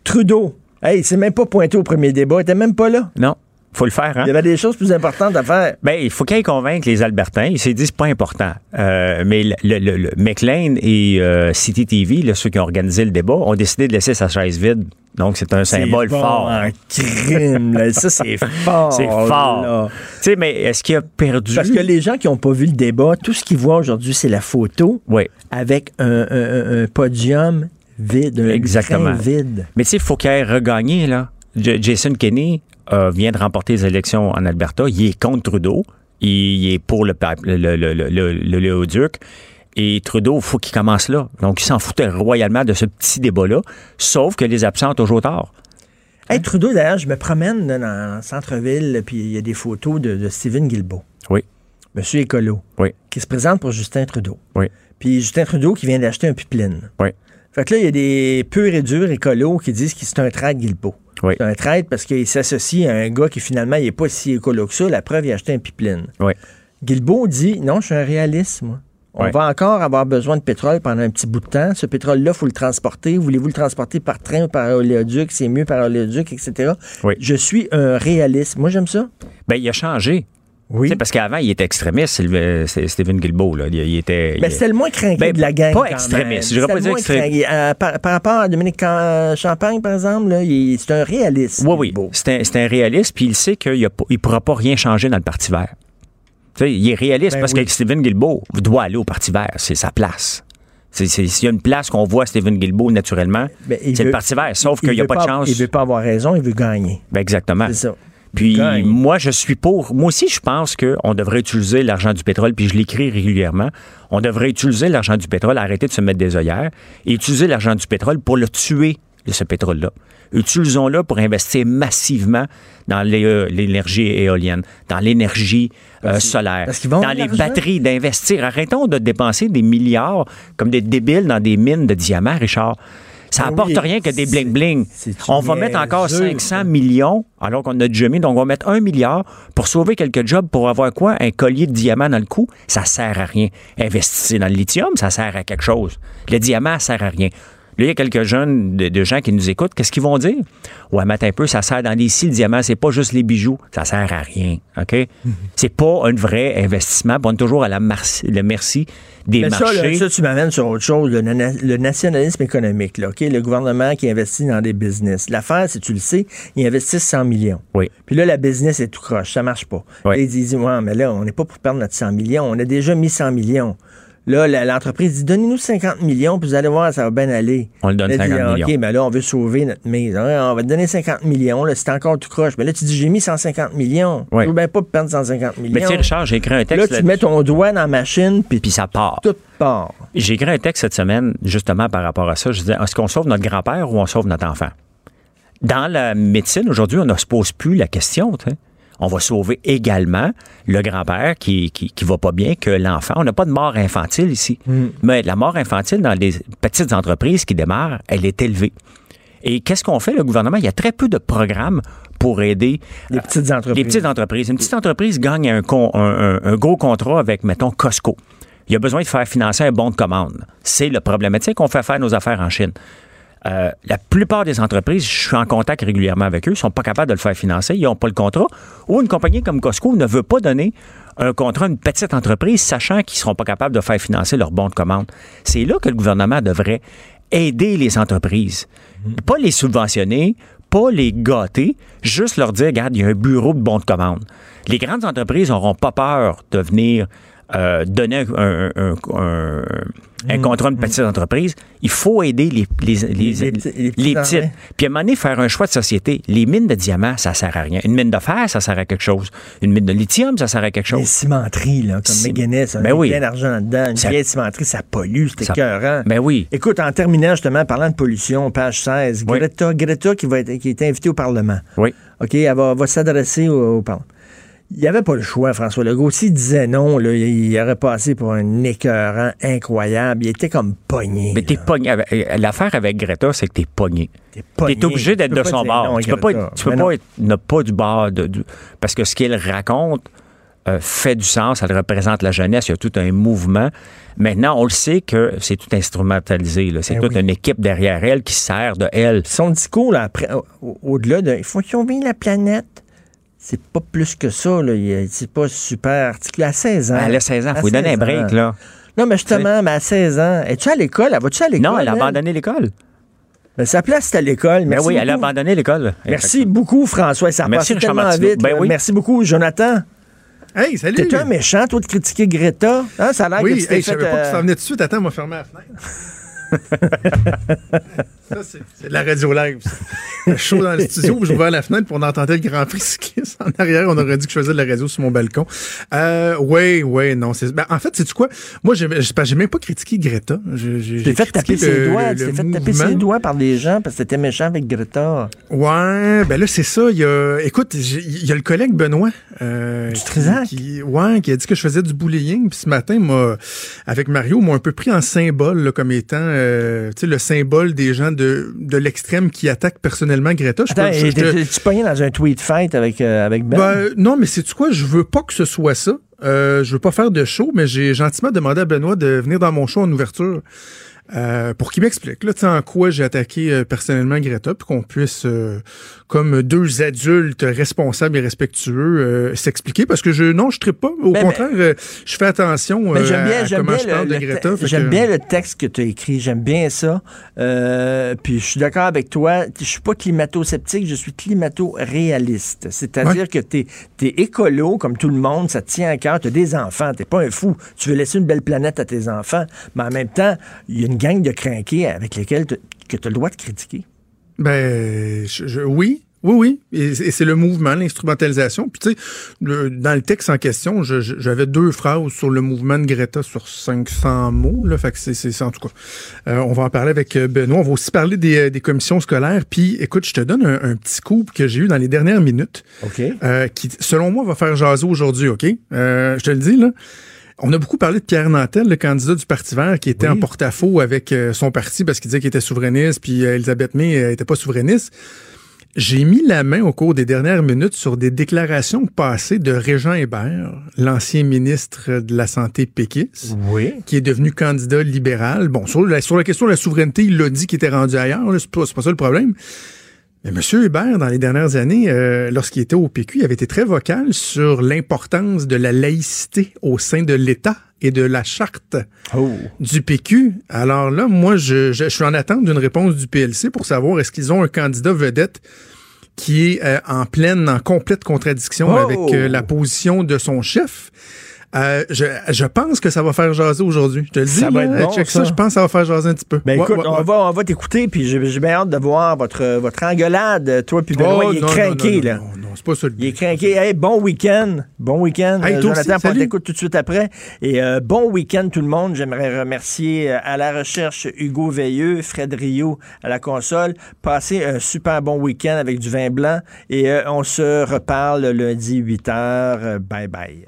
Trudeau, hey, il s'est même pas pointé au premier débat. Il était même pas là.
Non. Faut le faire, hein?
Il y avait des choses plus importantes à faire.
Ben, il faut qu'il aille convaincre les Albertains. Il s'est dit, c'est pas important. Euh, mais le, le, le- le- McLean et euh, City TV, là, ceux qui ont organisé le débat, ont décidé de laisser sa chaise vide. Donc, c'est un symbole
C'est bon
fort.
en crime, là. Ça, c'est fort.
C'est fort. Tu sais, mais est-ce qu'il a perdu?
Parce que les gens qui n'ont pas vu le débat, tout ce qu'ils voient aujourd'hui, c'est la photo
Oui.
avec un, un- un- un podium vide, un
Exactement.
vide.
Mais tu sais, il faut qu'il aille regagner, là. Jason Kenney euh, vient de remporter les élections en Alberta. Il est contre Trudeau. Il, est pour le, le, le, le, le, le- le Léoduc. Et Trudeau, il faut qu'il commence là. Donc, il s'en foutait royalement de ce petit débat-là. Sauf que les absents ont toujours tort.
Hey, Trudeau, d'ailleurs, je me promène dans le centre-ville, puis il y a des photos de, de Stephen Guilbeault.
Oui.
Monsieur Écolo.
Oui.
Qui se présente pour Justin Trudeau.
Oui.
Puis Justin Trudeau qui vient d'acheter un pipeline.
Oui.
Fait que là, il y a des purs et durs écolos qui disent que c'est un traite Guilbeault.
Oui.
C'est un traite parce qu'il s'associe à un gars qui finalement il n'est pas si écolo que ça. La preuve, il a acheté un pipeline.
Oui.
Guilbeault dit Non, je suis un réaliste, moi. On va encore avoir besoin de pétrole pendant un petit bout de temps. Ce pétrole-là, il faut le transporter. Voulez-vous le transporter par train ou par oléoduc? C'est mieux par oléoduc, etc.
Oui.
Je suis un réaliste. Moi, j'aime ça.
Ben, il a changé.
Oui.
Parce qu'avant, il était extrémiste, c'est Stephen Guilbeault. Là. Il, il était.
Ben,
il-
le moins craqué
Ben,
de la gang.
pas extrémiste. Je pas dire
moins
extré-
craqué. Euh, par, par rapport à Dominique Cam- Champagne, par exemple, là, il- c'est un réaliste.
Oui, oui. C'est un, c'est un réaliste, puis il sait qu'il ne pourra pas rien changer dans le Parti vert. Il est réaliste
Ben
parce
oui.
que Stephen Guilbeault doit aller au Parti vert. C'est sa place. C'est- c'est- S'il y a une place qu'on voit Stephen Guilbeault naturellement,
Ben,
c'est
veut-
le Parti vert. Sauf
il
qu'il n'y a pas de chance.
Il veut pas avoir raison, il veut gagner.
Ben, exactement.
C'est ça.
Puis
Gagne.
moi, je suis pour. Moi aussi, je pense qu'on devrait utiliser l'argent du pétrole, puis je l'écris régulièrement. On devrait utiliser l'argent du pétrole, arrêter de se mettre des œillères, et utiliser l'argent du pétrole pour le tuer, ce pétrole-là. Utilisons-le pour investir massivement dans euh, l'énergie éolienne, dans l'énergie euh, solaire, dans les batteries, d'investir. Arrêtons de dépenser des milliards comme des débiles dans des mines de diamants, Richard. Ça
Ben
apporte
oui,
rien que des bling-bling. On va mettre encore
niaiseux,
500 millions alors qu'on a déjà mis. Donc, on va mettre un milliard pour sauver quelques jobs pour avoir quoi? Un collier de diamants dans le cou? Ça sert à rien. Investissez dans le lithium, ça sert à quelque chose. Le diamant, ça sert à rien. Là, il y a quelques jeunes de, de gens qui nous écoutent. Qu'est-ce qu'ils vont dire? Ouais, mais attends un peu, ça sert dans les scies, le diamant, c'est pas juste les bijoux. Ça sert à rien. OK? C'est pas un vrai investissement. On est toujours à la merci, le merci des
Mais ça,
marchés.
là, ça, tu m'amènes sur autre chose, le, na- le nationalisme économique. Là, OK? Le gouvernement qui investit dans des business. L'affaire, si tu le sais, ils investissent 100 millions.
Oui.
Puis là, la business est tout croche. Ça marche pas.
Oui.
Là, ils disent, ouais, mais là, on n'est pas pour perdre notre 100 millions. On a déjà mis 100 millions. Là, l'entreprise dit, donnez-nous 50 millions, puis vous allez voir, ça va bien aller.
On le donne
Là,
50
dit,
millions.
OK, mais là, on veut sauver notre mise. On va te donner 50 millions. Là, c'est encore tout croche. Mais là, tu dis, j'ai mis 150 millions.
Oui.
Je veux bien pas perdre 150 millions.
Mais tu sais, Richard, j'ai écrit un
là,
texte.
tu mets ton doigt dans la machine, puis
Puis ça part.
tout part.
J'ai écrit un texte cette semaine, justement, par rapport à ça. Je disais, est-ce qu'on sauve notre grand-père ou on sauve notre enfant? Dans la médecine, aujourd'hui, on ne se pose plus la question. tu sais. On va sauver également le grand-père qui, qui, qui va pas bien que l'enfant. On n'a pas de mort infantile ici. Mais la mort infantile dans les petites entreprises qui démarrent, elle est élevée. Et qu'est-ce qu'on fait, le gouvernement? Il y a très peu de programmes pour aider
Les petites entreprises.
les petites entreprises. Une petite entreprise gagne un, con- un- un- un gros contrat avec, mettons, Costco. Il a besoin de faire financer un bon de commande. C'est le problématique. On fait faire nos affaires en Chine. Euh, la plupart des entreprises, je suis en contact régulièrement avec eux, ne sont pas capables de le faire financer, ils n'ont pas le contrat. Ou une compagnie comme Costco ne veut pas donner un contrat à une petite entreprise, sachant qu'ils ne seront pas capables de faire financer leur bon de commande. C'est là que le gouvernement devrait aider les entreprises. Pas les subventionner, pas les gâter, juste leur dire, regarde, il y a un bureau de bon de commande. Les grandes entreprises n'auront pas peur de venir euh, donner un, un- un- un- un contrat à une petite entreprise. Il faut aider les, les, les,
Les les
les petites. Puis à un moment donné, faire un choix de société. Les mines de diamants, ça sert à rien. Une mine de fer, ça sert à quelque chose. Une mine de lithium, ça sert à quelque
Les
chose.
cimenteries, là, comme McGuinness,
Ben
a
oui.
plein d'argent là-dedans. Une
Ça-
vieille cimenterie, ça pollue, c'est
Ça-
écœurant.
Ben oui.
Écoute, en terminant, justement, parlant de pollution, page 16,
Oui.
Greta, Greta qui, va être, qui est invitée au Parlement.
Oui.
OK, elle va, va s'adresser au, au Parlement. Il n'y avait pas le choix, François Legault. S'il disait non, là, il aurait passé pour un écœurant incroyable. Il était comme pogné.
Mais t'es pogné. euh, L'affaire avec Greta, c'est que t'es pogné.
T'es pogné.
T'es obligé d'être de son
non
bord. Tu peux pas être, tu peux pas être ne pas du bord de, du- parce que ce qu'elle raconte euh, fait du sens. Elle représente la jeunesse. Il y a tout un mouvement. Maintenant, on le sait que c'est tout instrumentalisé. là. C'est
Ben
toute
oui.
une équipe derrière elle qui sert de elle.
Son discours, là, après, au- au-delà de il faut sauver la planète, c'est pas plus que ça. Là. Il- C'est pas super articulé. À 16 ans.
Elle a 16 ans.
À
faut lui donner un
16 ans.
break, là.
Non, mais justement, mais à 16 ans. Es-tu à l'école? Elle va-tu à l'école?
Non, elle a
elle?
abandonné l'école.
Ben, sa place, c'est à l'école.
Ben
Merci
oui, elle a abandonné l'école.
Merci beaucoup, François. Ça
Richard
tellement vite.
Ben oui.
Merci beaucoup, Jonathan.
Hey, salut!
T'es un méchant, toi, de critiquer Greta. Hein, ça a l'air que
Oui,
tu t'es
hey, je
fait,
savais pas que tu
euh,
t'en venais tout de suite. Attends, on va fermer la fenêtre. Ça, c'est de la radio live. chaud dans le studio, j'ai ouvert la fenêtre pour on entendait le Grand Prix en arrière. On aurait dit que je faisais de la radio sur mon balcon. Euh, oui, oui, non. Ben, en fait, c'est quoi? Moi, j'ai même pas critiqué Greta. J'ai
fait taper ses doigts, tu t'es fait taper ses doigts par des gens parce que t'étais méchant avec Greta.
Ouais, ben là, c'est ça. Il y a, écoute, il y a le collègue Benoît. Euh,
Du
qui,
Trisac?
qui- ouais, qui a dit que je faisais du bullying. Puis ce matin, moi, avec Mario, m'ont un peu pris en symbole, là, comme étant, euh, sais, le symbole des gens de, de l'extrême qui attaquent personnellement Greta. Je peux- je- je
tu pogné dans un tweet fight avec, euh, avec Ben?
ben, non, mais c'est quoi? Je veux pas que ce soit ça. Euh, je veux pas faire de show, mais j'ai gentiment demandé à Benoît de venir dans mon show en ouverture. Euh, pour qu'il m'explique là, tu sais, en quoi j'ai attaqué euh, personnellement Greta, puis qu'on puisse, euh, comme deux adultes responsables et respectueux, s'expliquer. Parce que je non, je ne pas. Au
Ben,
contraire, euh, je fais attention
Ben, j'aime bien,
à comment je
le-
parle de Greta.
J'aime
que-
bien le texte que tu as écrit. J'aime bien ça. Puis je suis d'accord avec toi. Je suis pas climato-sceptique, je suis climato-réaliste. C'est-à-dire que tu es, écolo, comme tout le monde, ça te tient à cœur. Tu as des enfants, tu pas un fou. Tu veux laisser une belle planète à tes enfants. Mais en même temps, il y a une gang de crinqués avec lesquels tu- que tu as le droit de critiquer?
Ben, je- je- oui. Oui, oui. Et, et c'est le mouvement, l'instrumentalisation. Puis, tu sais, le- dans le texte en question, j'avais deux phrases sur le mouvement de Greta sur 500 mots. Là, fait que c'est, en tout cas. Euh, on va en parler avec euh, Benoît. On va aussi parler des, euh, des commissions scolaires. Puis, écoute, je te donne un, un petit coup que j'ai eu dans les dernières minutes.
OK.
euh, qui, selon moi, va faire jaser aujourd'hui, OK? Euh, je te le dis, là. On a beaucoup parlé de Pierre Nantel, le candidat du Parti vert, qui était en porte-à-faux avec euh, son parti parce qu'il disait qu'il était souverainiste, puis euh, Elisabeth May euh, était pas souverainiste. J'ai mis la main au cours des dernières minutes sur des déclarations passées de Régent Hébert, l'ancien ministre de la Santé péquiste,
Oui.
qui est devenu candidat libéral. Bon, sur la, sur la question de la souveraineté, il l'a dit qu'il était rendu ailleurs, là, c'est pas, c'est pas ça le problème. Mais M. Hébert, dans les dernières années, euh, lorsqu'il était au PQ, il avait été très vocal sur l'importance de la laïcité au sein de l'État et de la charte du PQ. Alors là, moi, je, je- je suis en attente d'une réponse du PLC pour savoir est-ce qu'ils ont un candidat vedette qui est euh, en pleine, en complète contradiction
Oh!
avec euh, la position de son chef. Euh, je, je pense que ça va faire jaser aujourd'hui. Je te le dis,
Ça va
là,
être bon,
check ça.
ça.
je pense que ça va faire jaser un petit peu.
Ben
Ouais,
écoute,
ouais,
on
ouais.
va, on va t'écouter, puis j'ai j'ai bien hâte de voir votre, votre engueulade. Toi puis Benoît,
Oh,
il est
non,
craqué,
non,
là.
Non, non, c'est pas ça le
Il est craqué. Hey, bon week-end. Bon week-end.
Hey,
Euh, Jonathan, on t'écoute tout de suite après. Et euh, bon week-end tout le monde. J'aimerais remercier euh, à la recherche Hugo Veilleux, Fred Rio à la console. Passez un super bon week-end avec du vin blanc. Et euh, on se reparle lundi 8h. Bye bye.